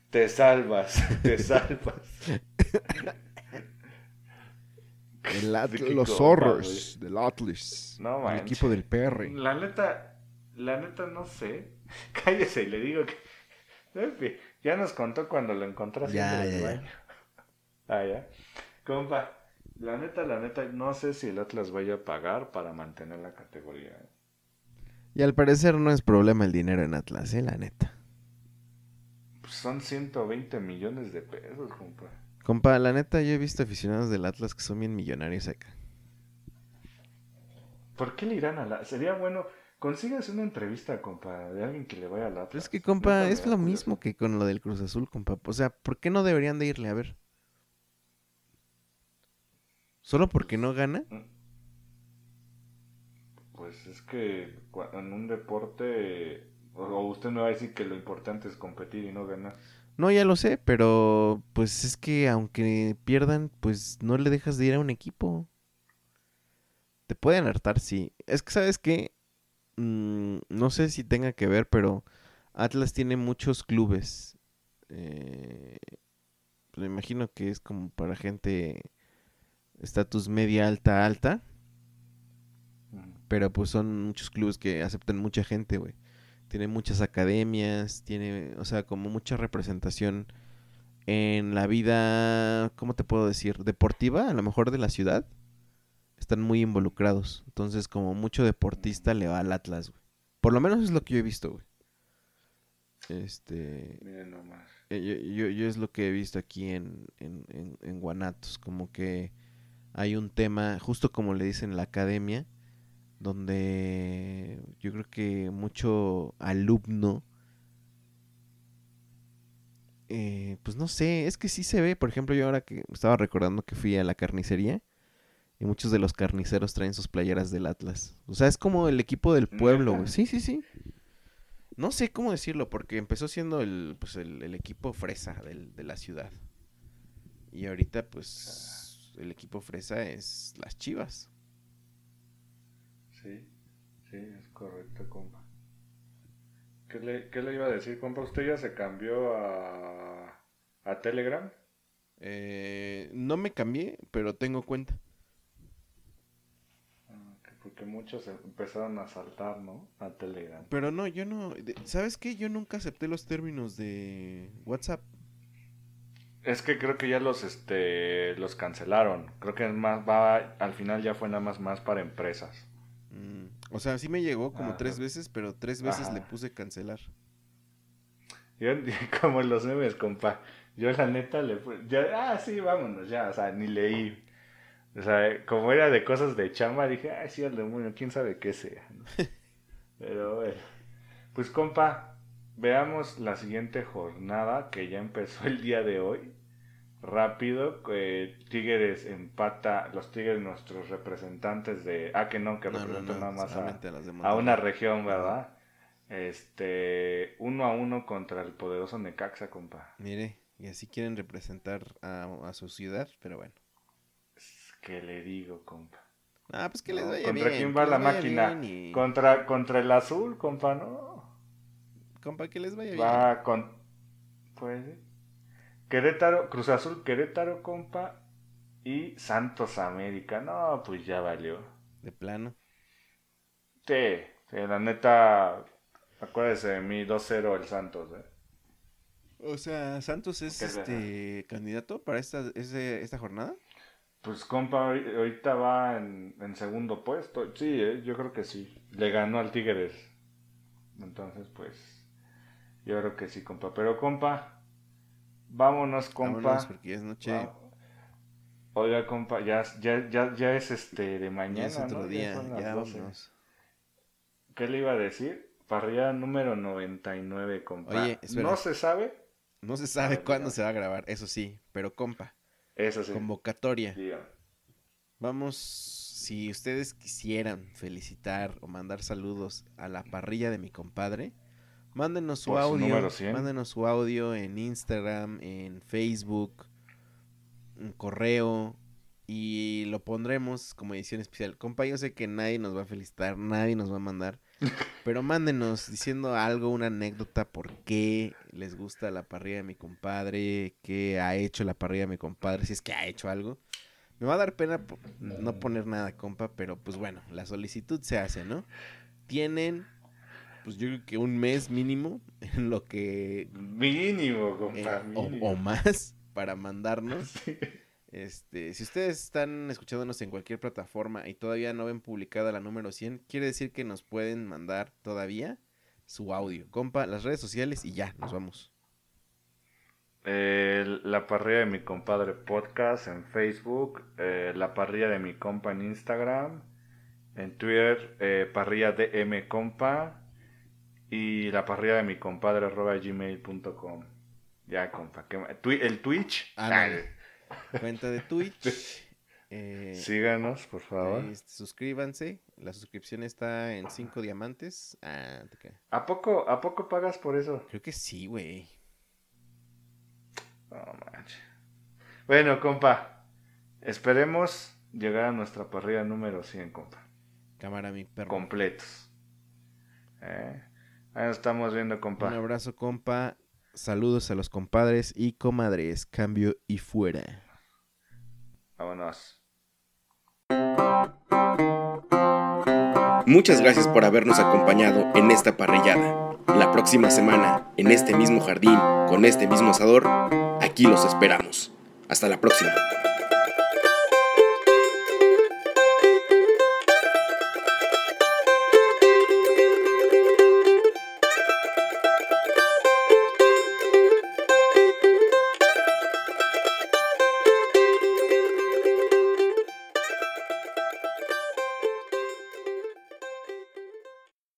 te salvas, te salvas. El At- ¿De qué los zorros del Atlas. No el equipo del PR. La neta, la neta no sé. Cállese y le digo que. Ya nos contó cuando lo encontraste Ya, en el ya, ya. baño. Ah, ya. Compa, la neta, la neta, no sé si el Atlas vaya a pagar para mantener la categoría. ¿eh? Y al parecer no es problema el dinero en Atlas, eh, la neta. Pues son 120 millones de pesos, compa. Compa, la neta, yo he visto aficionados del Atlas que son bien millonarios acá. ¿Por qué le irán a la.? Sería bueno. Consígase una entrevista, compa, de alguien que le vaya a la. Pero es que, compa, es lo mismo que con lo del Cruz Azul, compa. O sea, ¿por qué no deberían de irle a ver? ¿Solo porque no gana? pues es que en un deporte, o o usted me va a decir que lo importante es competir y no ganar. No, ya lo sé, pero pues es que aunque pierdan, pues no le dejas de ir a un equipo. Te pueden hartar, sí. Es que, ¿sabes qué? Mm, no sé si tenga que ver, pero Atlas tiene muchos clubes. Eh, pues me imagino que es como para gente estatus media alta alta, pero pues son muchos clubes que aceptan mucha gente, güey. Tiene muchas academias, tiene, o sea, como mucha representación en la vida, ¿cómo te puedo decir? Deportiva, a lo mejor de la ciudad. Están muy involucrados. Entonces, como mucho deportista le va al Atlas, güey. Por lo menos es lo que yo he visto, güey. Este, nomás. eh, yo, yo- yo es lo que he visto aquí en, en, en- en Guanatos, como que hay un tema, justo como le dicen en la academia, donde yo creo que mucho alumno, eh, pues no sé, es que sí se ve, por ejemplo, yo ahora que estaba recordando que fui a la carnicería y muchos de los carniceros traen sus playeras del Atlas. O sea, es como el equipo del pueblo, güey. Sí, sí, sí. No sé cómo decirlo, porque empezó siendo el, pues, el, el equipo fresa del- de la ciudad. Y ahorita, pues, el equipo fresa es las chivas. Sí, sí, es correcto, compa. ¿Qué le, qué le iba a decir, compa? ¿Usted ya se cambió a, a Telegram? Eh, no me cambié, pero tengo cuenta. Ah, que Porque muchos empezaron a saltar, ¿no? A Telegram. Pero no, yo no. ¿Sabes qué? Yo nunca acepté los términos de WhatsApp. Es que creo que ya los, este, los cancelaron. Creo que más, va, al final ya fue nada más, más para empresas. Mm, o sea, sí me llegó como Ajá. tres veces, pero tres veces Ajá. le puse cancelar. Yo, como los memes, compa. Yo la neta le pu- ya, ah, sí, vámonos, ya, o sea, ni leí. O sea, como era de cosas de chamba, dije, ay, sí, al demonio, quién sabe qué sea. ¿no? Pero bueno. Pues, compa, veamos la siguiente jornada que ya empezó el día de hoy. Rápido, Tigres empata, los Tigres, nuestros representantes de. Ah, que no, que No, representan no, nada más a, una región, ¿verdad? Este, uno a uno contra el poderoso Necaxa, compa. Mire, y así quieren representar a, a su ciudad, pero bueno. ¿Qué le digo, compa? Ah, pues que les vaya ¿Contra bien. quién que va la máquina? y- Contra, contra el azul, compa, ¿no? Compa, que les vaya bien. Va con... Pues... Querétaro, Cruz Azul, Querétaro, compa. Y Santos América. No, pues ya valió. De plano. Sí, sí, la neta... Acuérdese de mí, 2-0 el Santos, ¿eh? O sea, Santos es ¿Qué es este candidato para esta, ese- esta jornada. Pues compa, ahori- ahorita va en, en segundo puesto. Sí, eh, yo creo que sí. Le ganó al Tigres. Entonces, pues, yo creo que sí, compa. Pero compa, vámonos, compa. Vámonos, porque ya es noche. Va- Oiga, compa, ya, ya, ya, ya es este de ya mañana, es otro ¿no? Ya día. Ya 12. vámonos. ¿Qué le iba a decir? Parrilla número 99, compa. Oye, espera. no se sabe. No se sabe cuándo se va a grabar, eso sí. Pero compa, Eso sí. convocatoria. Vamos, si ustedes quisieran felicitar o mandar saludos a la parrilla de mi compadre, mándenos su Por audio, número 100. mándenos su audio en Instagram, en Facebook, un correo y lo pondremos como edición especial. Compa, yo sé que nadie nos va a felicitar, nadie nos va a mandar, pero mándenos diciendo algo, una anécdota, por qué les gusta la parrilla de mi compadre, qué ha hecho la parrilla de mi compadre, si es que ha hecho algo. Me va a dar pena no poner nada, compa, pero pues bueno, la solicitud se hace, ¿no? Tienen, pues yo creo que un mes mínimo en lo que... Mínimo, eh, compa, o, mínimo. o más para mandarnos. Este, si ustedes están escuchándonos en cualquier plataforma y todavía no ven publicada la número 100, quiere decir que nos pueden mandar todavía su audio. Compa, las redes sociales y ya, nos vamos. Eh, la parrilla de mi compadre podcast en Facebook, eh, la parrilla de mi compa en Instagram, en Twitter, eh, parrilla DM compa y la parrilla de mi compadre arroba gmail.com. Ya, compa. ¿qué el Twitch. Ándale. Cuenta de Twitch. Eh, Síganos, por favor. ahí, suscríbanse. La suscripción está en 5 diamantes. Ah, te. ¿A poco, ¿A poco pagas por eso? Creo que sí, güey. No manches. Bueno, compa. Esperemos llegar a nuestra parrilla número 100, compa. Cámara, mi perro. Completos. ¿Eh? Ahí nos estamos viendo, Un compa. abrazo, compa. Saludos a los compadres y comadres. Cambio y fuera. Vámonos. Muchas gracias por habernos acompañado en esta parrillada. La próxima semana, en este mismo jardín, con este mismo asador, aquí los esperamos. Hasta la próxima.